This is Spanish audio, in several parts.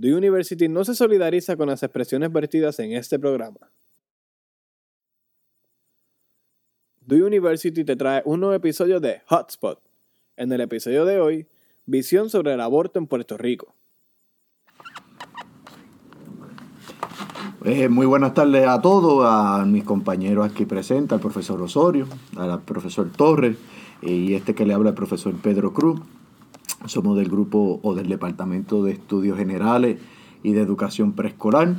The University no se solidariza con las expresiones vertidas en este programa. The University te trae un nuevo episodio de Hotspot. En el episodio de hoy, visión sobre el aborto en Puerto Rico. Eh, muy buenas tardes a todos, a mis compañeros aquí presentes, al profesor Osorio, al profesor Torres y este que le habla el profesor Pedro Cruz. Somos del grupo o del Departamento de Estudios Generales y de Educación Preescolar.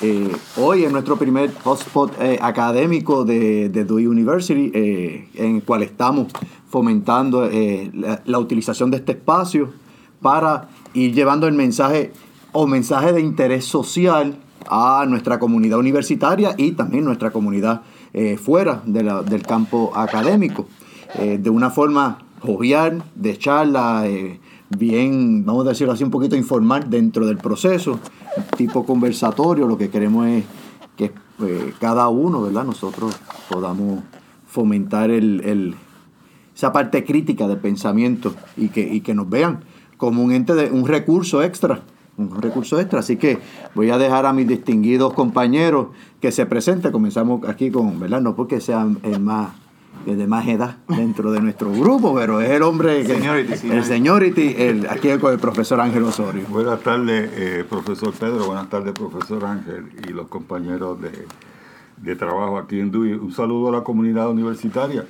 Eh, hoy es nuestro primer hotspot eh, académico de, de Dewey University, eh, en el cual estamos fomentando la, utilización de este espacio para ir llevando el mensaje o mensaje de interés social a nuestra comunidad universitaria y también nuestra comunidad fuera de del campo académico. de una forma jovial, de charla, bien, vamos a decirlo así, un poquito informal dentro del proceso, tipo conversatorio, lo que queremos es que eh, cada uno, ¿verdad? Nosotros podamos fomentar el, esa parte crítica del pensamiento y que, y que nos vean como un ente de un recurso extra, un recurso extra. Así que voy a dejar a mis distinguidos compañeros que se presenten. Comenzamos aquí con, ¿verdad? No porque sean el más de más edad dentro de nuestro grupo, pero es el hombre que... Seniority, el seniority, el, aquí con el profesor Ángel Osorio. Buenas tardes, eh, profesor Pedro, buenas tardes, profesor Ángel y los compañeros de, de trabajo aquí en DUI. Un saludo a la comunidad universitaria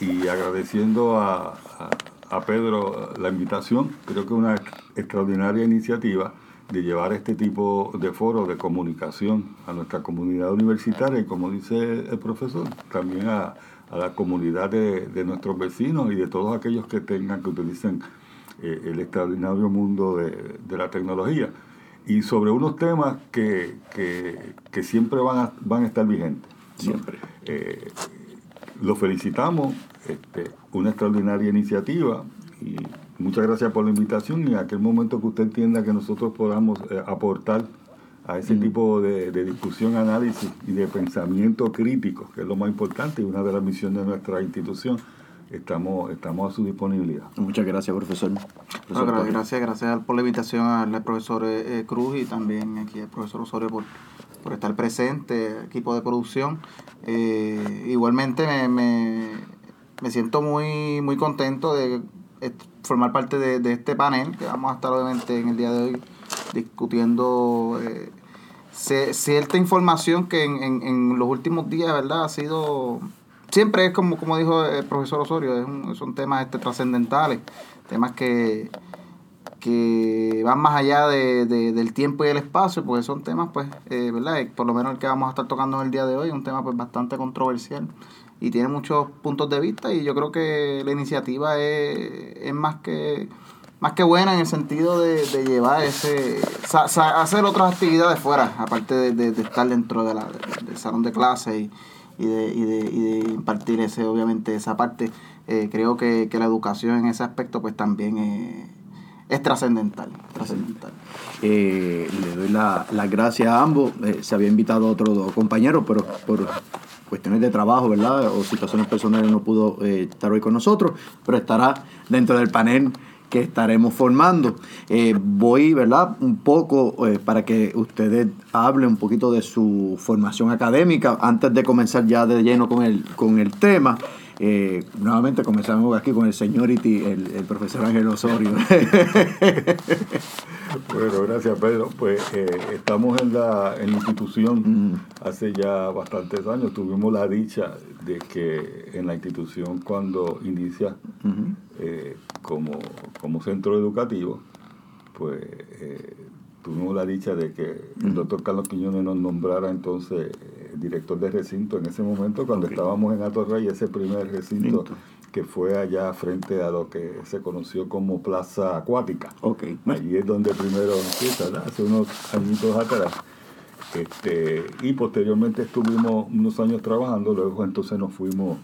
y agradeciendo a, a, a Pedro la invitación, creo que es una extraordinaria iniciativa de llevar este tipo de foros de comunicación a nuestra comunidad universitaria y como dice el profesor, también a, a la comunidad de, de, nuestros vecinos y de todos aquellos que tengan, que utilicen eh, el extraordinario mundo de, de, la tecnología. Y sobre unos temas que, que, que siempre van a, van a estar vigentes. Siempre. Eh, lo felicitamos, este, una extraordinaria iniciativa y muchas gracias por la invitación y en aquel momento que usted entienda que nosotros podamos eh, aportar a ese mm. tipo de, de, discusión, análisis y de pensamiento crítico, que es lo más importante y una de las misiones de nuestra institución. Estamos, estamos a su disponibilidad. Muchas gracias, profesor. profesor no, gracias, gracias por la invitación al profesor eh, Cruz y también aquí al profesor Osorio por, por estar presente, equipo de producción. Eh, igualmente me, me, me, siento muy, muy contento de formar parte de, de este panel que vamos a estar obviamente en el día de hoy discutiendo eh, cierta información que en, en, en, los últimos días, ¿verdad? Ha sido, siempre es como, como dijo el profesor Osorio, es son temas este, trascendentales, temas que, que van más allá de, de, del tiempo y el espacio, porque son temas, pues, eh, ¿verdad? Por lo menos el que vamos a estar tocando en el día de hoy, un tema pues bastante controversial y tiene muchos puntos de vista y yo creo que la iniciativa es, es más que más que buena en el sentido de, de llevar ese, hacer otras actividades fuera, aparte de, de, estar dentro de la, del salón de clase y, y, de, y, y de impartir ese, obviamente esa parte. Eh, creo que, que, la educación en ese aspecto pues también es, es trascendental. trascendental. Eh, le doy las la gracias a ambos. Eh, se había invitado a otro compañero, pero por cuestiones de trabajo, ¿verdad? O situaciones personales no pudo eh, estar hoy con nosotros, pero estará dentro del panel que estaremos formando. Eh, voy, ¿verdad? Un poco eh, para que ustedes hablen un poquito de su formación académica antes de comenzar ya de lleno con el, con el tema. Eh, nuevamente comenzamos aquí con el señority, el, el profesor Ángel Osorio. bueno, gracias Pedro. Pues eh, estamos en la, en la institución mm. hace ya bastantes años. Tuvimos la dicha de que en la institución cuando inicia eh, como, como centro educativo, pues eh, tuvimos la dicha de que el doctor Carlos Quiñones nos nombrara entonces director de recinto en ese momento cuando okay. estábamos en Alto Rey, ese primer recinto que fue allá frente a lo que se conoció como Plaza Acuática. Okay. Allí es donde primero empieza, ¿verdad? hace unos añitos atrás. Este, y posteriormente estuvimos unos años trabajando, luego entonces nos fuimos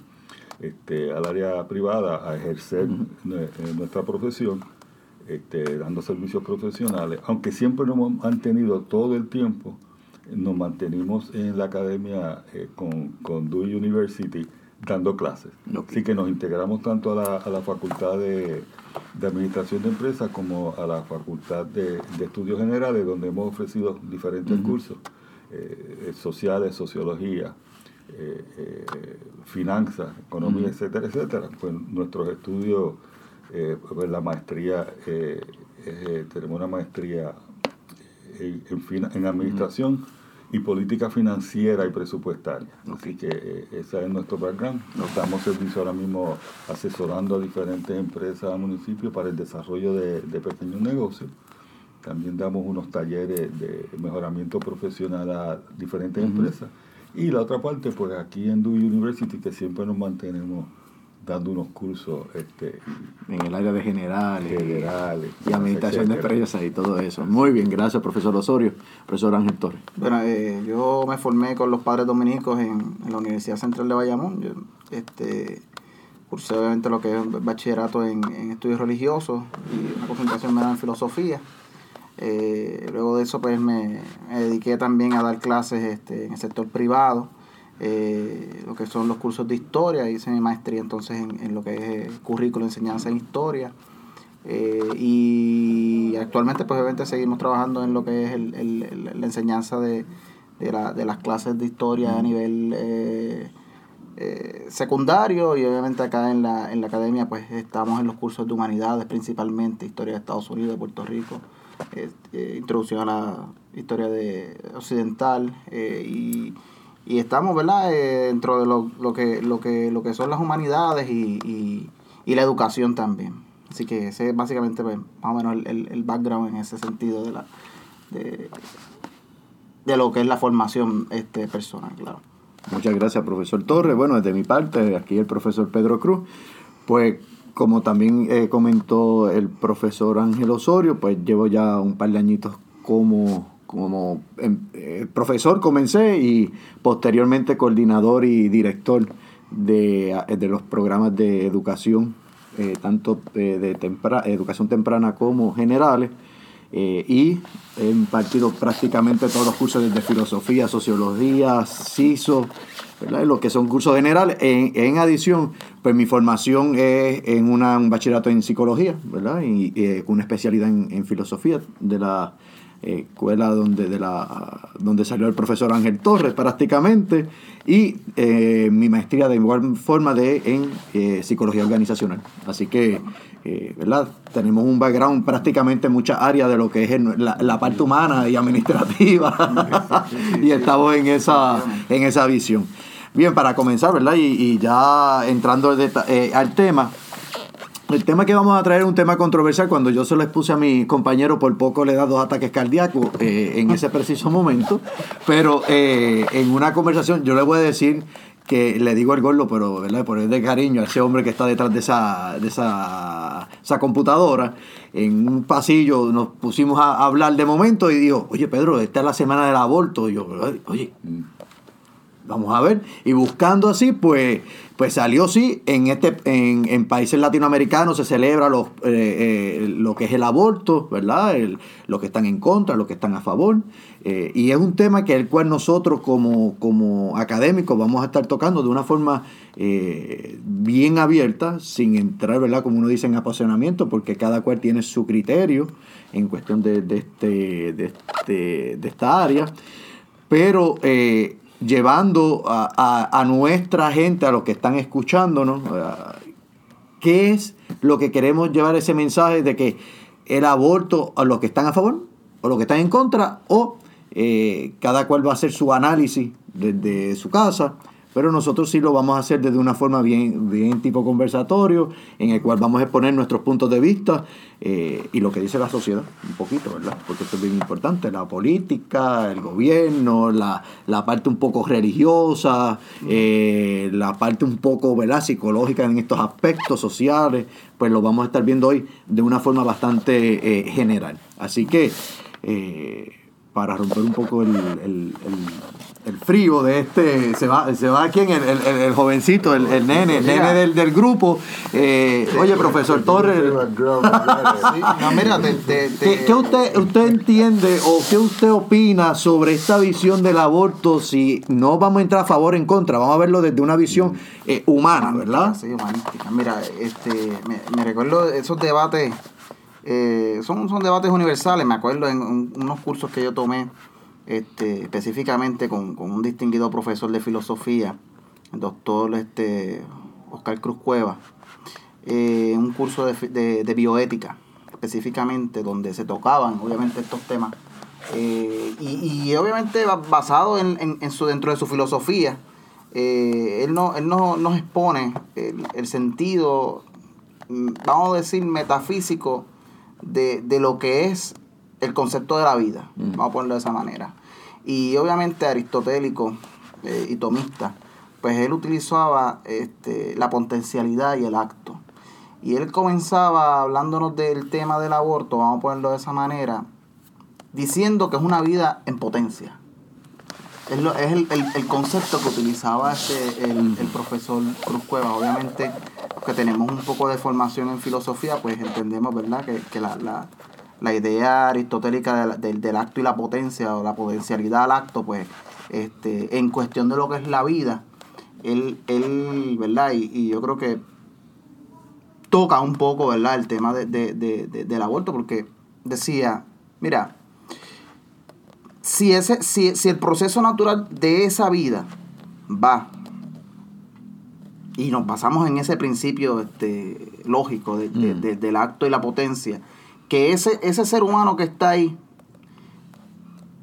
este, al área privada a ejercer uh -huh. nuestra profesión, este, dando servicios profesionales, aunque siempre nos hemos mantenido todo el tiempo nos mantenimos en la academia eh, con, con Dewey University dando clases. Ok. Así que nos integramos tanto a la, a la Facultad de, de Administración de Empresas como a la Facultad de, de Estudios Generales, donde hemos ofrecido diferentes cursos eh, sociales, sociología, eh, eh, finanzas, economía, etcétera, etcétera. Pues nuestros estudios, eh, pues la maestría, eh, eh, tenemos una maestría en, en en administración y política financiera y presupuestaria. Así que eh, ese es nuestro background. Nos damos servicio ahora mismo asesorando a diferentes empresas, municipios para el desarrollo de, de pequeños negocios. También damos unos talleres de mejoramiento profesional a diferentes empresas. Y la otra parte, pues aquí en Dewey University, que siempre nos mantenemos dando unos cursos este, En el área de generales. generales. Y administración de empresas y todo eso. Muy bien, gracias, profesor Osorio. Profesor Ángel Torres. Bueno, eh, yo me formé con los padres dominicos en, en la Universidad Central de Bayamón. Yo, este, cursé obviamente lo que es bachillerato en, en estudios religiosos y una concentración menor en filosofía. Eh, luego de eso pues me, me dediqué también a dar clases este, en el sector privado, eh, lo que son los cursos de historia, hice mi maestría entonces en, en lo que es eh, currículo, enseñanza en historia. Eh, y actualmente pues obviamente seguimos trabajando en lo que es el, el- el- la enseñanza de, de, la- de las clases de historia a nivel eh, secundario y obviamente acá en la, en la academia pues estamos en los cursos de humanidades principalmente, historia de Estados Unidos, de Puerto Rico, introducción a la historia de occidental y, y estamos verdad Eh, dentro de lo, lo que lo que lo que son las humanidades y, y, y la educación también así que ese es básicamente pues, más o menos el, el, background en ese sentido de la de, de lo que es la formación este personal claro Muchas gracias, profesor Torres. Bueno, desde mi parte, aquí el profesor Pedro Cruz. Pues, como también eh, comentó el profesor Ángel Osorio, pues llevo ya un par de añitos como, como em, eh, profesor, comencé y posteriormente coordinador y director de, de los programas de educación, eh, tanto de, tempra- educación temprana como generales. Eh, y he impartido prácticamente todos los cursos desde filosofía, sociología, CISO, ¿verdad? lo que son cursos generales. En, en adición, pues mi formación es en una, un bachillerato en psicología, ¿verdad? Y, eh, con una especialidad en, filosofía de la eh, escuela donde, de la, donde salió el profesor Ángel Torres prácticamente, y eh, mi maestría de igual forma de, en eh, psicología organizacional. Así que, eh, ¿verdad? Tenemos un background prácticamente en muchas áreas de lo que es el- la, la parte humana y administrativa, y estamos en esa, en esa visión. Bien, para comenzar, ¿verdad? Y, y ya entrando al eh, al tema, el tema que vamos a traer es un tema controversial. Cuando yo se lo expuse a mi compañero, por poco le da dos ataques cardíacos eh, en ese preciso momento. Pero eh, en una conversación, yo le voy a decir que le digo al gordo, pero ¿verdad? por el de cariño a ese hombre que está detrás de esa, de esa, esa computadora. En un pasillo nos pusimos a hablar de momento y dijo, oye Pedro, esta es la semana del aborto. Y yo, oye, Vamos a ver. Y buscando así, pues, pues salió sí. En este, en, países latinoamericanos se celebra los, eh, eh, lo que es el aborto, ¿verdad? El- los que están en contra, los que están a favor. Eh, y es un tema que el cual nosotros como, como académicos vamos a estar tocando de una forma eh, bien abierta, sin entrar, ¿verdad? Como uno dice, en apasionamiento, porque cada cual tiene su criterio en cuestión de, de este, de, este, de esta área pero eh, llevando a, a- a nuestra gente, a los que están escuchándonos, ¿qué es lo que queremos llevar ese mensaje de que el aborto a los que están a favor o los que están en contra o eh, cada cual va a hacer su análisis desde su casa? Pero nosotros sí lo vamos a hacer desde una forma bien, bien tipo conversatorio, en el cual vamos a exponer nuestros puntos de vista eh, y lo que dice la sociedad, un poquito, ¿verdad? Porque esto es bien importante, la política, el gobierno, la, la parte un poco religiosa, eh, la parte un poco, ¿verdad? Psicológica en estos aspectos sociales, pues lo vamos a estar viendo hoy de una forma bastante eh, general. Así que, para romper un poco el- el frío de este, se va, se va aquí en el, el, el jovencito, el, el nene, el nene del, del grupo. Eh, oye, profesor Torres, no, mira, te- ¿qué, qué usted, usted entiende o qué usted opina sobre esta visión del aborto? Si no vamos a entrar a favor o en contra, vamos a verlo desde una visión eh, humana, ¿verdad? Sí, humanística. Mira, este, me, recuerdo esos debates, eh, son, son debates universales, me acuerdo en un- unos cursos que yo tomé este, específicamente con, con un distinguido profesor de filosofía, el doctor este, Oscar Cruz Cueva, eh, un curso de, de- de bioética específicamente, donde se tocaban obviamente estos temas. Eh, y, y obviamente ba- basado en, en- en su, dentro de su filosofía, eh, él, no, él no, nos expone el, el sentido, mm, vamos a decir, metafísico de, de lo que es el concepto de la vida, vamos a ponerlo de esa manera. Y obviamente aristotélico eh, y tomista, pues él utilizaba este, la potencialidad y el acto. Y él comenzaba hablándonos del tema del aborto, vamos a ponerlo de esa manera, diciendo que es una vida en potencia. Es, lo- es el, el- el concepto que utilizaba este, el, el profesor Cruz Cueva. Obviamente, que tenemos un poco de formación en filosofía, pues entendemos, ¿verdad?, que, que la, la- la idea aristotélica del, del- del acto y la potencia, o la potencialidad al acto, pues, este, en cuestión de lo que es la vida, él, él ¿verdad?, y, y yo creo que toca un poco, ¿verdad?, el tema de, de- de- de- del aborto, porque decía, mira, si, ese, si, si el proceso natural de esa vida va y nos basamos en ese principio este, lógico de- de- Mm. de- del acto y la potencia, que ese, ese ser humano que está ahí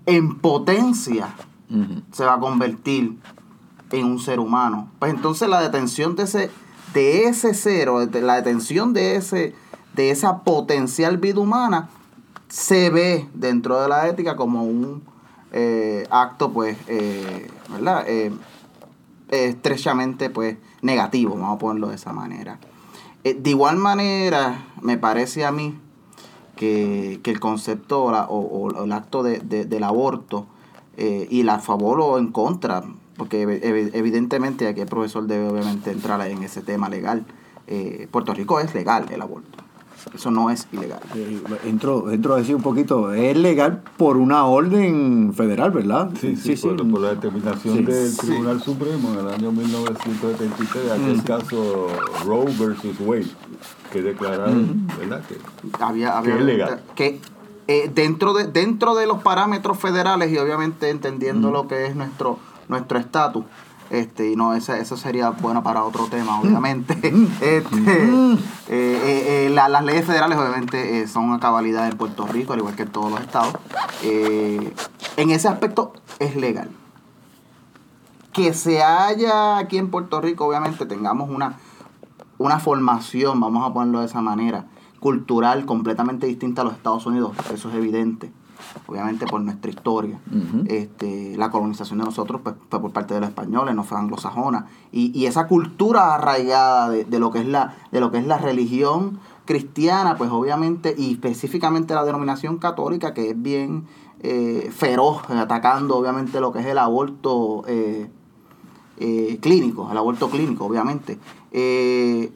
en potencia se va a convertir en un ser humano. Pues entonces la detención de ese, de ese cero, de la detención de ese, de esa potencial vida humana, se ve dentro de la ética como un eh, acto, pues, eh, ¿verdad? Eh, estrechamente, pues, negativo, vamos a ponerlo de esa manera. De igual manera, me parece a mí que, que el concepto o, la- o- o el acto de- de- del aborto eh, y la favor o en contra, porque ev- ev- evidentemente aquí el profesor debe obviamente entrar en ese tema legal. Eh, Puerto Rico es legal el aborto, eso no es ilegal. Eh, Entro, entro a decir un poquito, es legal por una orden federal, ¿verdad? Sí, sí, por, por la determinación Sí. del Sí. Tribunal Supremo en el año 1973, aquel Mm. caso Roe versus Wade, que declararon, ¿verdad? Que, había, había Que es legal. que eh, dentro de dentro de los parámetros federales y obviamente entendiendo lo que es nuestro nuestro estatus este y no esa- eso sería bueno para otro tema obviamente. Este, eh, eh, eh, la- las leyes federales obviamente eh, son a cabalidad en Puerto Rico al igual que en todos los estados. Eh, en ese aspecto es legal. Que se haya aquí en Puerto Rico obviamente tengamos una una formación, vamos a ponerlo de esa manera, cultural completamente distinta a los Estados Unidos, eso es evidente, obviamente por nuestra historia. Este, la colonización de nosotros pues, fue por parte de los españoles, no fue anglosajona. Y, y esa cultura arraigada de, de lo que es la, de lo que es la religión cristiana, pues obviamente, y específicamente la denominación católica, que es bien eh, feroz, atacando obviamente lo que es el aborto eh, eh, clínico, el aborto clínico, obviamente. Eh,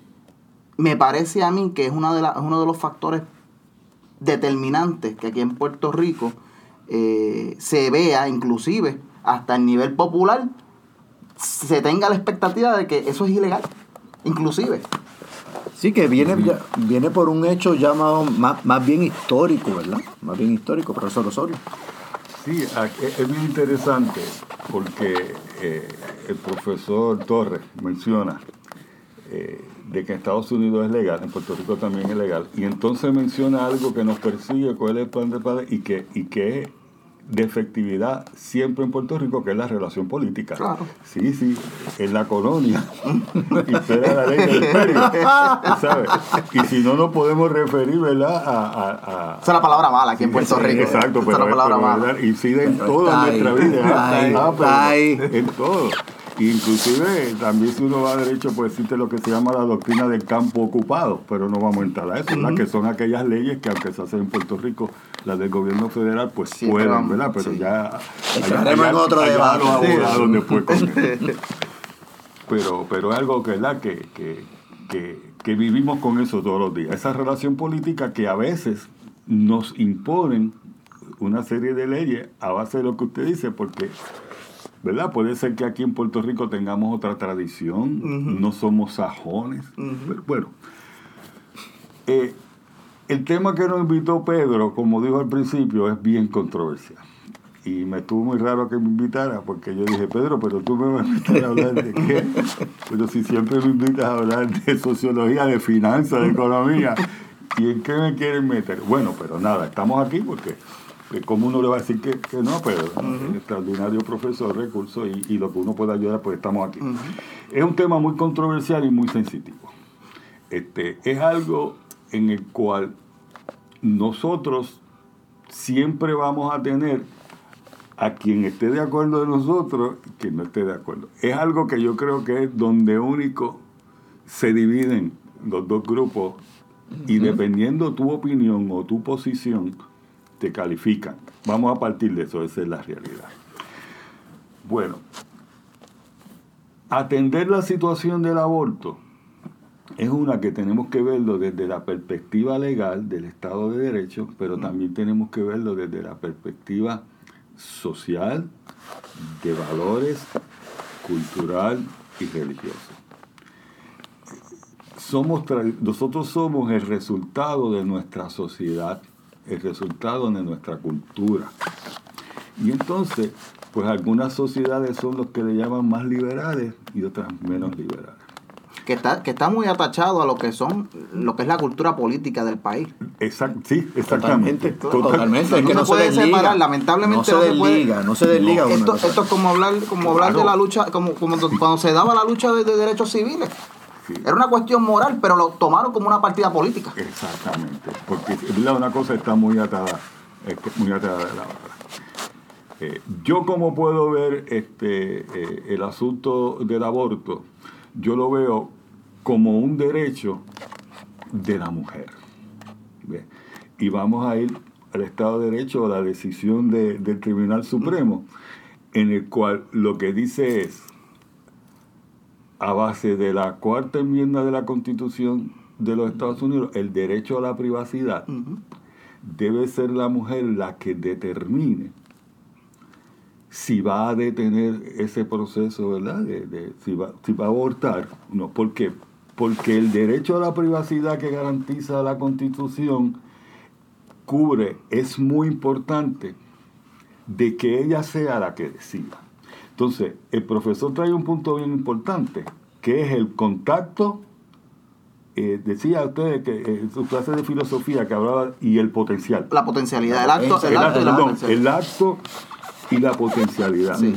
me parece a mí que es, una de la- es uno de los factores determinantes que aquí en Puerto Rico eh, se vea, inclusive hasta el nivel popular, se tenga la expectativa de que eso es ilegal, inclusive. Sí, que viene, ya- viene por un hecho llamado más, más bien histórico, ¿verdad? Más bien histórico, profesor Osorio. Sí, es bien interesante porque eh, el profesor Torres menciona eh, de que en Estados Unidos es legal, en Puerto Rico también es legal, y entonces menciona algo que nos persigue, cuál es el plan de padre y que, y que es de efectividad siempre en Puerto Rico, que es la relación política. Claro. Sí, sí, en la colonia impera la ley del imperio, ¿sabes? Y si no nos podemos referir, ¿verdad? A, a- a- Esa es la palabra mala aquí en Puerto Sí, Rico. Exacto, Esa es pero, la palabra pero, mala. ¿verdad? incide en toda nuestra vida. ay, Ah, pero ay. En todo. Inclusive también si uno va a derecho pues existe lo que se llama la doctrina del campo ocupado, pero no vamos a entrar a eso, ¿verdad? Que son aquellas leyes que aunque se hacen en Puerto Rico, las del gobierno federal pues Sí, pueden, ¿verdad? Pero sí. ya Entraremos en otro debate. los Sí. abogados después con eso. pero, pero es algo que, ¿verdad? Que, que, que, que vivimos con eso todos los días. Esa relación política que a veces nos imponen una serie de leyes a base de lo que usted dice, porque, ¿verdad? Puede ser que aquí en Puerto Rico tengamos otra tradición, no somos sajones. Pero, bueno, eh, el tema que nos invitó Pedro, como dijo al principio, es bien controversial. Y me estuvo muy raro que me invitara, porque yo dije, Pedro, pero tú me vas a invitar a hablar de qué? Pero si siempre me invitas a hablar de sociología, de finanzas, de economía, ¿y en qué me quieren meter? Bueno, pero nada, estamos aquí porque, pues, ¿cómo uno le va a decir que, que no, Pedro? Extraordinario profesor, recursos, y, y lo que uno pueda ayudar, pues estamos aquí. Es un tema muy controversial y muy sensitivo. Este, es algo en el cual nosotros siempre vamos a tener a quien esté de acuerdo de nosotros y quien no esté de acuerdo. Es algo que yo creo que es donde único se dividen los dos grupos y dependiendo tu opinión o tu posición, te califican. Vamos a partir de eso, esa es la realidad. Bueno, atender la situación del aborto es una que tenemos que verlo desde la perspectiva legal del Estado de Derecho, pero también tenemos que verlo desde la perspectiva social, de valores, cultural y religioso. Somos nosotros somos el resultado de nuestra sociedad, el resultado de nuestra cultura. Y entonces, pues algunas sociedades son los que le llaman más liberales y otras menos liberales. que está, que está muy atachado a lo que son, lo que es la cultura política del país. Exact, sí, exactamente. Totalmente, Total- totalmente. Es No que se no se puede desliga. separar, lamentablemente No se no se puede- desliga, no se desliga Esto, esto es como hablar, como hablar de la lucha, como, como cuando se daba la lucha de, de derechos civiles. Era una cuestión moral, pero lo tomaron como una partida política. Exactamente, porque verdad, una cosa está muy atada, muy atada de la otra. Eh, yo como puedo ver este eh, el asunto del aborto, yo lo veo como un derecho de la mujer. ¿Ve? Y vamos a ir al Estado de Derecho, a la decisión de- del Tribunal Supremo, en el cual lo que dice es, a base de la cuarta enmienda de la Constitución de los Estados Unidos, el derecho a la privacidad, debe ser la mujer la que determine si va a detener ese proceso, ¿verdad? De, de- si, va, si va a abortar. No, ¿por qué? Porque el derecho a la privacidad que garantiza la Constitución cubre, es muy importante, de que ella sea la que decida. Entonces, el profesor trae un punto bien importante, que es el contacto eh, decía usted que eh, en su clase de filosofía que hablaba y el potencial. La potencialidad, el acto, el El acto, acto, y la perdón, potencialidad. el acto y la potencialidad. Sí.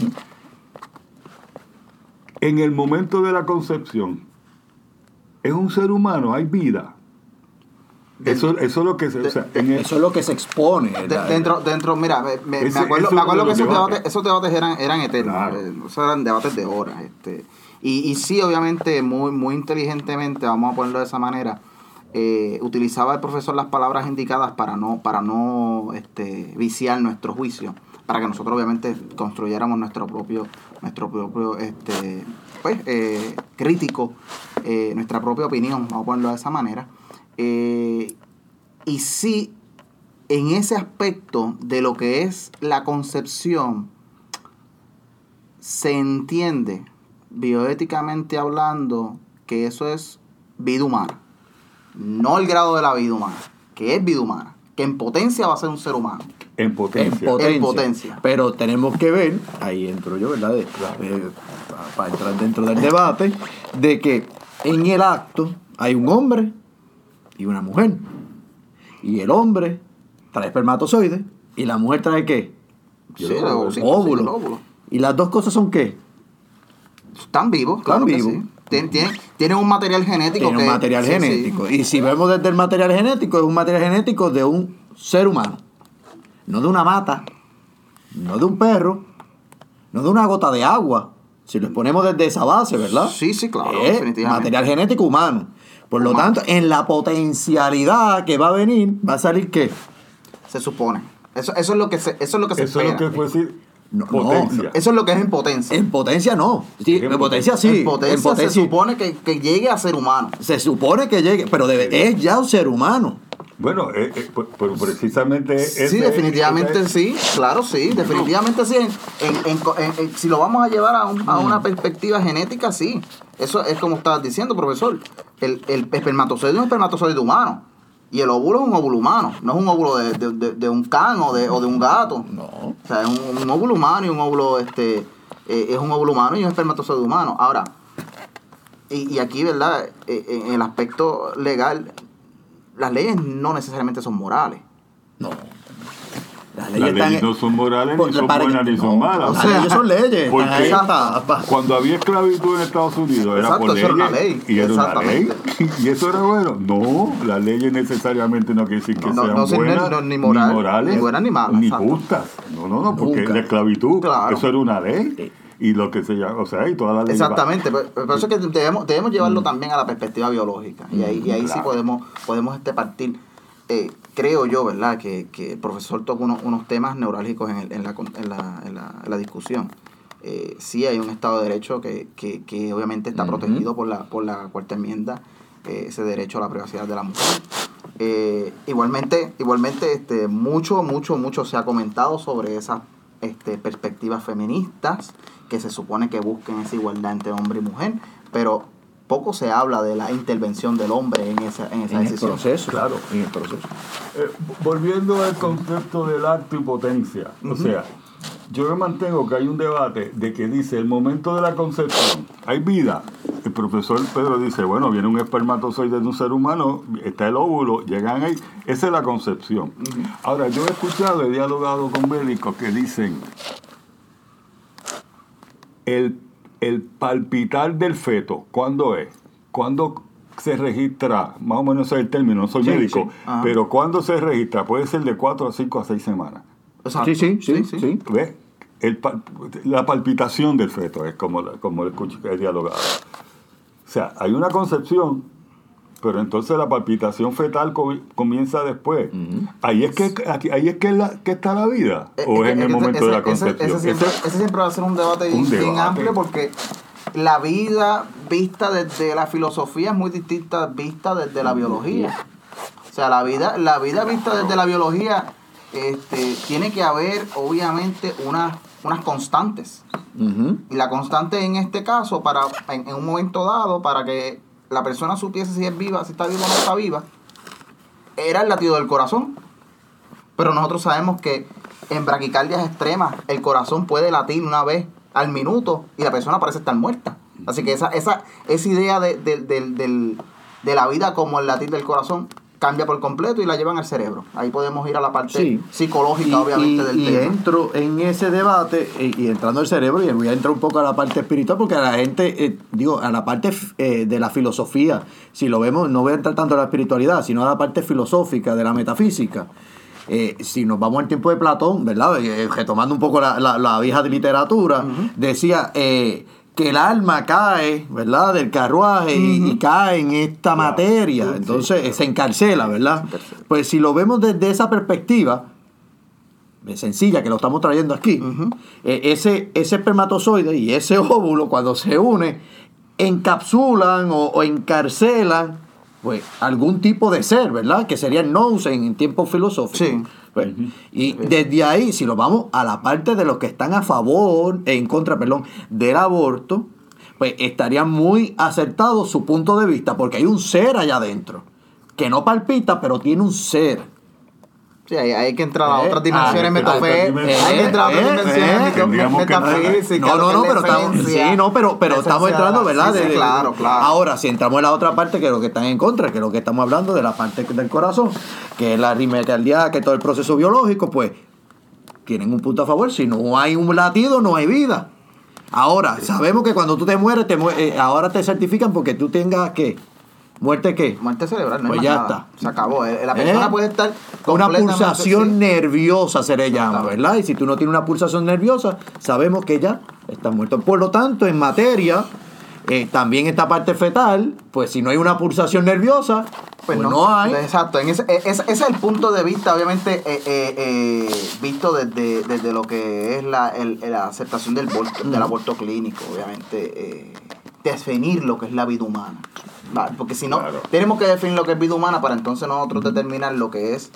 En el momento de la concepción, es un ser humano, hay vida. Eso, eso es lo que se. o sea, en el- Eso es lo que se expone. Dentro, dentro, mira, me, me- Ese- me acuerdo, eso me acuerdo que esos debates. debates, esos debates eran, eran eternos, Claro. eh, esos eran debates de horas. Este, y, y sí, obviamente, muy, muy inteligentemente, vamos a ponerlo de esa manera, eh, utilizaba el profesor las palabras indicadas para no, para no este, viciar nuestro juicio, para que nosotros obviamente construyéramos nuestro propio, nuestro propio este, pues, eh, crítico, eh, nuestra propia opinión, vamos a ponerlo de esa manera. Eh, y sí, en ese aspecto de lo que es la concepción, se entiende, bioéticamente hablando, que eso es vida humana. No el grado de la vida humana, que es vida humana, que en potencia va a ser un ser humano. en en potencia. En potencia. Pero tenemos que ver, ahí entro yo, ¿verdad? De- eh, para entrar dentro del debate, de que en el acto hay un hombre y una mujer. Y el hombre trae espermatozoides y la mujer trae qué? Sí, óvulo. sí. Y las dos cosas son qué? Están vivos, claro Están que vivos. sí. Tienen, tienen un material genético Tiene un material genético. Y si vemos desde el material genético, es un material genético de un ser humano. No de una mata, no de un perro, no de una gota de agua. Si lo exponemos desde esa base, ¿verdad? Sí, sí, claro, Es definitivamente. material genético humano. Por lo tanto, en la potencialidad que va a venir, va a salir qué? Se supone. Eso, eso es lo que se, eso es lo que se Eso es lo que fue decir No, potencia. no, Eso es lo que es en potencia. En potencia no. Sí, en potencia sí. en potencia, se supone que, que llegue a ser humano. se supone que llegue, pero debe- es ya un ser humano. Bueno, eh, eh, pues- pero precisamente ese- Sí, definitivamente ese- sí, claro, sí, definitivamente sí. En, en- en- en- en- si lo vamos a llevar a, un- a una perspectiva genética, sí. Eso es como estabas diciendo, profesor. El, el espermatozoide es un espermatozoide humano. Y el óvulo es un óvulo humano, no es un óvulo de, de- de- de un can o de, o de un gato. No. O sea, es un, un óvulo humano y un óvulo, este, eh, es un óvulo humano y un espermatozoide humano. Ahora, y, y aquí, ¿verdad? Eh, eh, en el aspecto legal, las leyes no necesariamente son morales. No. Las Las leyes están- no son morales, ni son buenas, ni son no, malas. Las leyes son leyes. ¿Por están qué? ahí pa- pa- Cuando había esclavitud en Estados Unidos era Exacto, por eso era una leyes ley, y era una ley y eso era bueno. No, las leyes necesariamente no quiere decir que No, sean no, sí, buenas, no, ni moral, morales, ni buenas ni malas, ni justas. No, no, no, porque Nunca. la esclavitud, Claro. eso era una ley y lo que se llama, o sea, y todas las leyes. Exactamente, por, por eso es que debemos, debemos llevarlo también a la perspectiva biológica. Y ahí, y ahí sí podemos, podemos este partir. Eh, creo yo, ¿verdad?, que, que el profesor toca unos, unos temas neurálgicos en, el- en, la, en, la, en, la, en la discusión. Eh, sí hay un Estado de Derecho que, que, que obviamente está protegido por la, por la cuarta enmienda, eh, ese derecho a la privacidad de la mujer. Eh, igualmente, igualmente este, mucho, mucho, mucho se ha comentado sobre esas este, perspectivas feministas que se supone que busquen esa igualdad entre hombre y mujer, pero poco se habla de la intervención del hombre en esa, en esa en el decisión. proceso. Claro. En el proceso. Eh, volviendo al concepto del acto y potencia, o sea, yo me mantengo que hay un debate de que dice el momento de la concepción, hay vida. El profesor Pedro dice, bueno, viene un espermatozoide de un ser humano, está el óvulo, llegan ahí, esa es la concepción. Ahora, yo he escuchado, he dialogado con médicos que dicen, el, el palpitar del feto, ¿cuándo es? ¿Cuándo se registra? Más o menos ese es el término, no soy Sí, médico, sí. Pero ¿cuándo se registra? Puede ser de 4 a 5 a 6 semanas. Exacto. Sí, sí, sí, sí. ¿Ves? El la palpitación del feto es como, como el he dialogado. O sea, hay una concepción, pero entonces la palpitación fetal co- comienza después. Ahí es que aquí- ahí es que, la- que está la vida, Eh, o es es en el ese- momento de la ese- concepción. Ese, siempre, Ese- ese siempre va a ser un debate Un bien, debate. amplio porque la vida vista desde la filosofía es muy distinta vista desde la biología. O sea, la vida, la vida vista desde la biología este, tiene que haber obviamente unas, unas constantes. Y la constante en este caso, para en, en un momento dado, para que la persona supiese si es viva, si está viva o no está viva, era el latido del corazón. Pero nosotros sabemos que en braquicardias extremas el corazón puede latir una vez al minuto y la persona parece estar muerta. Así que esa, esa, esa idea de, de- la vida como el latir del corazón cambia por completo y la llevan al cerebro. Ahí podemos ir a la parte Sí. psicológica, Y, obviamente, y- del y tema. entro en ese debate y, entrando al cerebro y voy a entrar un poco a la parte espiritual porque a la gente, eh, digo, a la parte eh, de la filosofía, si lo vemos, no voy a entrar tanto a la espiritualidad, sino a la parte filosófica, de la metafísica. Eh, si nos vamos al tiempo de Platón, ¿verdad? Retomando un poco la, la- la vieja literatura, decía que el alma cae, ¿verdad? Del carruaje y- y, cae en esta materia. Entonces se encarcela, ¿verdad? Pues si lo vemos desde esa perspectiva, sencilla que lo estamos trayendo aquí, eh, ese, ese espermatozoide y ese óvulo cuando se une encapsulan o, o encarcelan pues algún tipo de ser, ¿verdad? Que sería el nous en tiempos filosóficos. Sí. Pues, Y desde ahí, si lo vamos a la parte de los que están a favor, en contra, perdón, del aborto, pues estaría muy acertado su punto de vista, porque hay un ser allá adentro, que no palpita, pero tiene un ser. Sí, hay, hay que entrar a Eh, otras dimensiones ah, metafísicas. eh, hay que entrar a otras eh, dimensiones eh, que- metafísicas. No, no, no, es pero estamos, sí, no, pero, pero estamos entrando, ¿verdad? sí, claro, claro. Ahora, si entramos en la otra parte, que es lo que están en contra, que es lo que estamos hablando de la parte del corazón, que es la cardíaca, que todo el proceso biológico, pues tienen un punto a favor. Si no hay un latido, no hay vida. Ahora, sabemos que cuando tú te mueres, te eh, ahora te certifican porque tú tengas que ¿Muerte qué? Muerte cerebral, no Pues hay ya más nada. está. Se acabó. Eh, La persona ¿Eh? puede estar Una completamente- pulsación sí. nerviosa se le llama, Exactamente. ¿verdad? Y si tú no tienes una pulsación nerviosa, sabemos que ya está muerto. Por lo tanto, en materia, eh, también esta parte fetal, pues si no hay una pulsación nerviosa, pues, no, hay. Exacto, en ese, e- ese, ese es el punto de vista, obviamente, eh, eh, eh, visto desde, desde lo que es la, el- la aceptación del, aborto, del aborto clínico, obviamente, eh, definir lo que es la vida humana. ¿vale? Porque si no, Claro. tenemos que definir lo que es vida humana para entonces nosotros determinar lo que es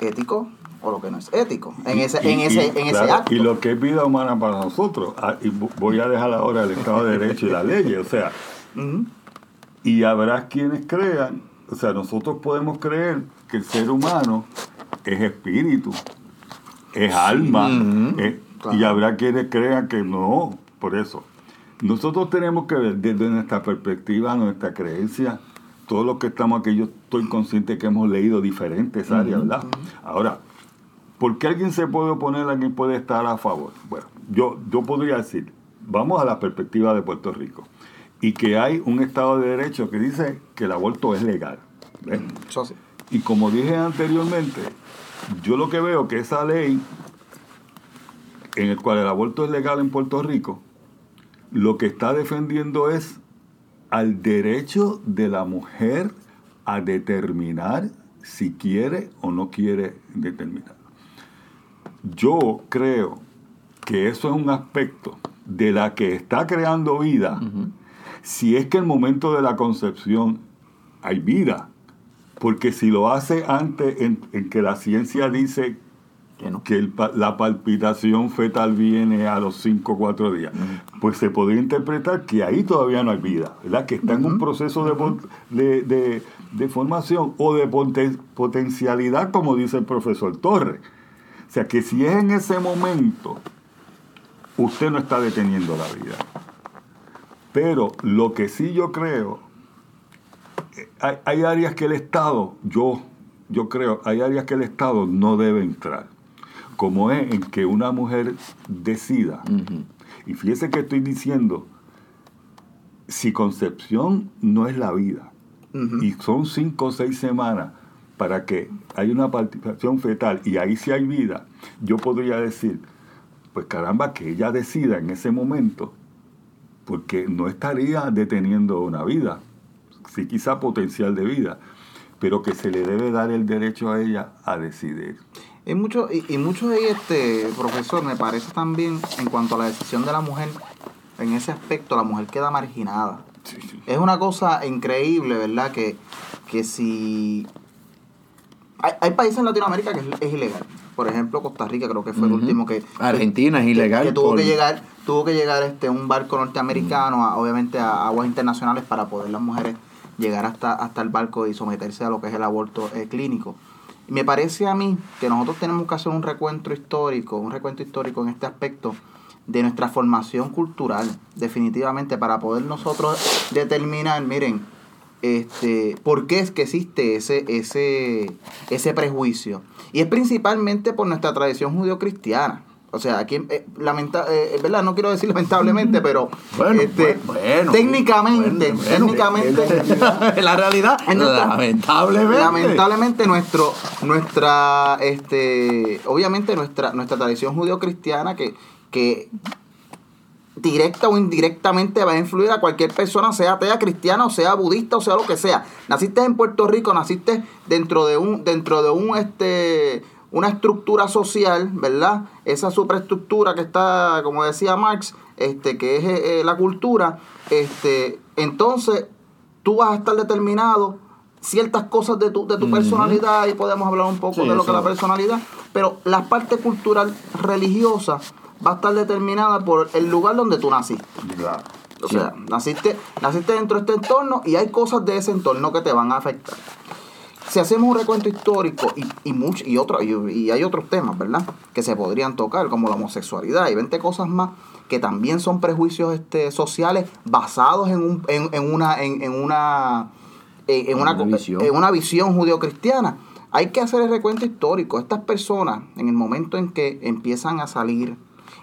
ético o lo que no es ético en ese, en ese, y, en ese claro, acto. Y lo que es vida humana para nosotros. ah, y vo- voy a dejar ahora el Estado de Derecho y la ley. O sea, y habrá quienes crean, o sea, nosotros podemos creer que el ser humano es espíritu, es alma, eh, y Claro. habrá quienes crean que no, por eso. Nosotros tenemos que ver desde nuestra perspectiva, nuestra creencia, todo lo que estamos aquí, yo estoy consciente que hemos leído diferentes áreas, ¿verdad? Ahora, ¿por qué alguien se puede oponer, alguien puede estar a favor? Bueno, yo, yo podría decir, vamos a la perspectiva de Puerto Rico, y que hay un Estado de Derecho que dice que el aborto es legal. Y como dije anteriormente, yo lo que veo que esa ley, en el cual el aborto es legal en Puerto Rico, lo que está defendiendo es al derecho de la mujer a determinar si quiere o no quiere determinar. Yo creo que eso es un aspecto de la que está creando vida, si es que en el momento de la concepción hay vida, porque si lo hace antes en, en que la ciencia dice no. que el la palpitación fetal viene a los 5 o 4 días, pues se podría interpretar que ahí todavía no hay vida, ¿verdad? Que está en un proceso de, pon- de, de- de formación o de poten- potencialidad, como dice el profesor Torres. O sea, que si es en ese momento, usted no está deteniendo la vida. Pero lo que sí yo creo, eh, hay, hay áreas que el Estado, yo, yo creo, hay áreas que el Estado no debe entrar. Como es en que una mujer decida. Y fíjese que estoy diciendo, si concepción no es la vida, y son cinco o seis semanas para que haya una participación fetal y ahí sí hay vida, yo podría decir, pues caramba, que ella decida en ese momento, porque no estaría deteniendo una vida, sí quizá potencial de vida, pero que se le debe dar el derecho a ella a decidir. Hay mucho, y, y mucho ahí, este, profesor, me parece también, en cuanto a la decisión de la mujer, en ese aspecto, la mujer queda marginada. Es una cosa increíble, ¿verdad? Que, que si... Hay, hay países en Latinoamérica que es, es ilegal. Por ejemplo, Costa Rica creo que fue el último que... Argentina es ilegal Que, tuvo por- que llegar, tuvo que llegar este un barco norteamericano, a- obviamente a aguas internacionales, para poder las mujeres llegar hasta, hasta el barco y someterse a lo que es el aborto eh, clínico. Me parece a mí que nosotros tenemos que hacer un recuento histórico, un recuento histórico en este aspecto de nuestra formación cultural, definitivamente, para poder nosotros determinar, miren, este, por qué es que existe ese, ese, ese prejuicio. Y es principalmente por nuestra tradición judio-cristiana. O sea, aquí, eh, lamenta, eh, es verdad, no quiero decir lamentablemente, pero Bueno, este, bueno, técnicamente, bueno, técnicamente, la realidad, nuestra- lamentablemente. Lamentablemente nuestro, nuestra, este, obviamente nuestra, nuestra tradición judío-cristiana que, que directa o indirectamente va a influir a cualquier persona, sea atea, cristiana, o sea budista, o sea lo que sea. Naciste en Puerto Rico, naciste dentro de un, dentro de un este una estructura social, ¿verdad? Esa superestructura que está, como decía Marx, este, que es eh, la cultura, este, entonces tú vas a estar determinado ciertas cosas de tu, de tu personalidad y podemos hablar un poco Sí, de lo que es la personalidad, pero la parte cultural religiosa va a estar determinada por el lugar donde tú naciste. Claro. O Sí. sea, naciste, naciste dentro de este entorno y hay cosas de ese entorno que te van a afectar. Si hacemos un recuento histórico y, y, mucho, y, otro, y, y hay otros temas, ¿verdad? Que se podrían tocar, como la homosexualidad y 20 cosas más que también son prejuicios este, sociales basados en, un, en, en una, en, en una, en, en una, Una visión. en una visión judeocristiana. Hay que hacer el recuento histórico. Estas personas, en el momento en que empiezan a salir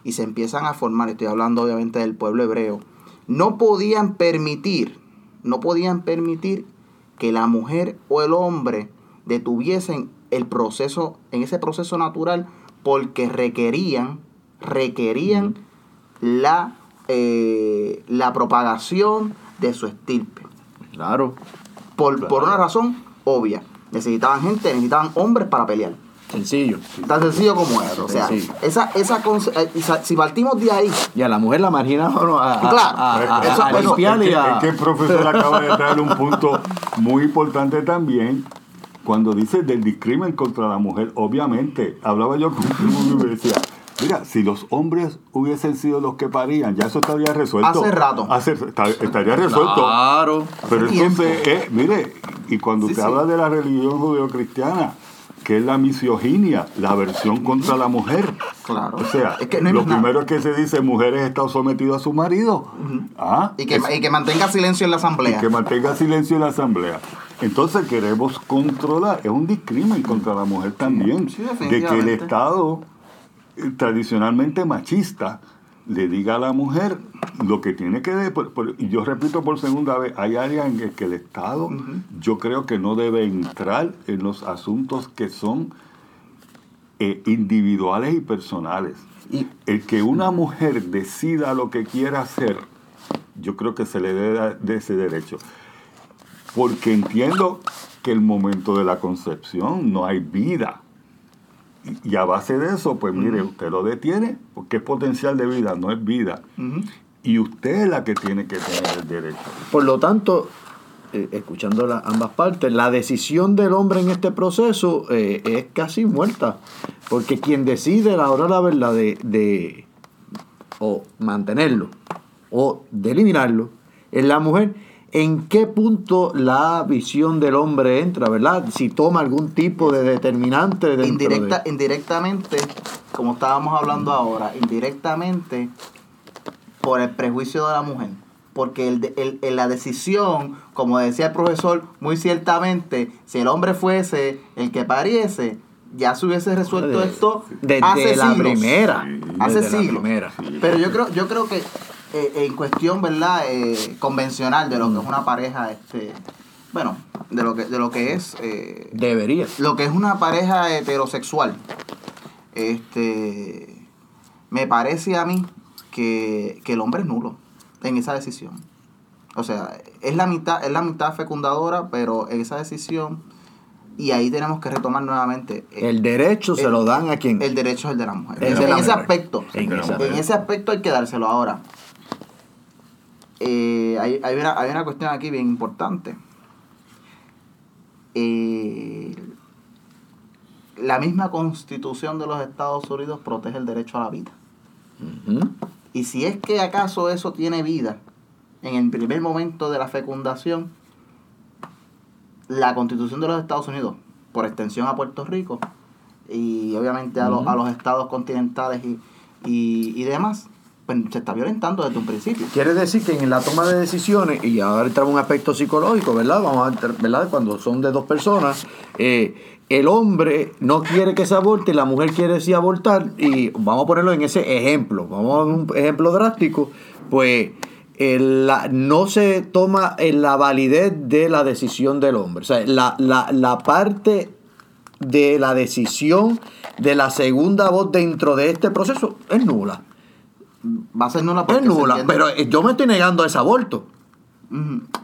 y se empiezan a formar, estoy hablando obviamente del pueblo hebreo, no podían permitir, no podían permitir que la mujer o el hombre detuviesen el proceso, en ese proceso natural, porque requerían, requerían la, eh, la propagación de su estirpe. Claro. Por, por una razón obvia. Necesitaban gente, necesitaban hombres para pelear. Sencillo. Tan sencillo como eso. O sea, Sencillo. esa, esa, conce- eh, si partimos de ahí, Y a la mujer la marginaron a, a, Claro. a- a- Eso- a eso- limpiarle es, que, es que el profesor acaba de traer un punto muy importante también. Cuando dice del discrimen contra la mujer, obviamente, hablaba yo con un y me decía, mira, si los hombres hubiesen sido los que parían, ya eso estaría resuelto. Hace rato. Hace- estaría resuelto. Claro. Pero entonces, eh, mire, y cuando Sí, usted sí. habla de la religión judeocristiana, que es la misoginia, la aversión contra la mujer. Claro. O sea, Es que no hay lo nada. primero que se dice, mujeres están sometidas a su marido. Ah, y que, es- y que mantenga silencio en la y asamblea. que mantenga silencio en la asamblea. Entonces queremos controlar, es un discrimen contra la mujer también, sí, de que el. Estado eh, tradicionalmente machista le diga a la mujer lo que tiene que y yo repito por segunda vez, hay áreas en el que el Estado yo creo que no debe entrar en los asuntos que son eh, individuales y personales. Y- el que una mujer decida lo que quiera hacer, yo creo que se le debe de ese derecho. Porque entiendo que el momento de la concepción no hay vida. Y- a base de eso, pues mire, usted lo detiene, porque es potencial de vida, no es vida. Y usted es la que tiene que tener el derecho. Por lo tanto, eh, escuchando la- ambas partes, la decisión del hombre en este proceso eh, es casi muerta. Porque quien decide a la hora de la verdad de, de o mantenerlo o de eliminarlo es la mujer. ¿En qué punto la visión del hombre entra, verdad? Si toma algún tipo de determinante dentro Indirecta, de... indirectamente, como estábamos hablando ahora, indirectamente por el prejuicio de la mujer. Porque el, el- el- la decisión, como decía el profesor, muy ciertamente, si el hombre fuese el que pariese, ya se hubiese resuelto esto Desde hace la siglos. primera. Hace desde la siglos. primera. Pero yo creo, yo creo que eh, en cuestión, ¿verdad? Eh, convencional de lo que es una pareja, este, bueno, de lo que, de lo que es eh, Debería. lo que es una pareja heterosexual, este, me parece a mí que, que el hombre es nulo en esa decisión. O sea, es la mitad, es la mitad fecundadora, pero en esa decisión, y ahí tenemos que retomar nuevamente eh, El derecho se lo dan a quien... el derecho es el de la mujer. En, de la en ese mujer. aspecto. En ese En aspecto. ese aspecto hay que dárselo ahora. Eh, hay, hay una, hay una cuestión aquí bien importante. Eh, la misma constitución de los Estados Unidos protege el derecho a la vida. Y si es que acaso eso tiene vida en el primer momento de la fecundación, la constitución de los Estados Unidos, por extensión a Puerto Rico y obviamente a, los- a los estados continentales y, y, y demás, se está violentando desde un principio. Quiere decir que en la toma de decisiones, y ahora entramos en un aspecto psicológico, ¿verdad? Vamos a entrar, ¿verdad? Cuando son de dos personas, eh, el hombre no quiere que se aborte y la mujer quiere sí abortar, y vamos a ponerlo en ese ejemplo, vamos a un ejemplo drástico, pues la- no se toma en la validez de la decisión del hombre. O sea, la, la, la parte de la decisión de la segunda voz dentro de este proceso es nula. Va a ser nula Es porque nula, entiende- pero eh, yo me estoy negando a ese aborto.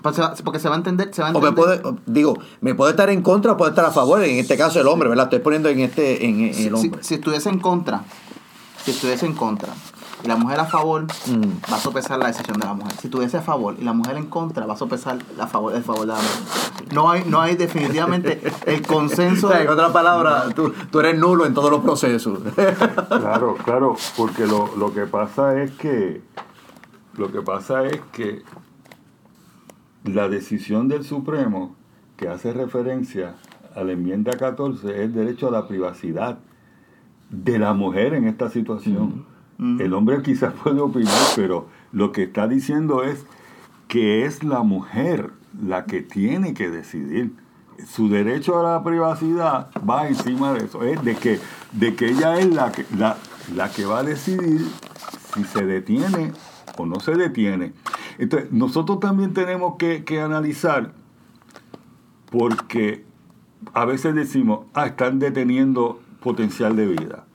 Pues porque se va a entender, se va a O me puede, o- digo, me puede estar en contra, puede estar a favor, en este caso el hombre, ¿verdad? Estoy poniendo en este, en, en si, el si- hombre. si estuviese en contra, si estuviese en contra y la mujer a favor, Mm. va a sopesar la decisión de la mujer. Si estuviese a favor y la mujer en contra, va a sopesar la favor, el favor de la mujer. No hay, no hay definitivamente el consenso. De- en otras palabras, tú, tú eres nulo en todos los procesos. Claro, claro, porque lo, lo que pasa es que lo que pasa es que la decisión del Supremo que hace referencia a la enmienda 14 es el derecho a la privacidad de la mujer en esta situación. El hombre quizás puede opinar, pero lo que está diciendo es que es la mujer la que tiene que decidir. Su derecho a la privacidad va encima de eso, es de que, de que ella es la que, la, la que va a decidir si se detiene o no se detiene. Entonces, nosotros también tenemos que, que analizar porque a veces decimos, ah, están deteniendo potencial de vida.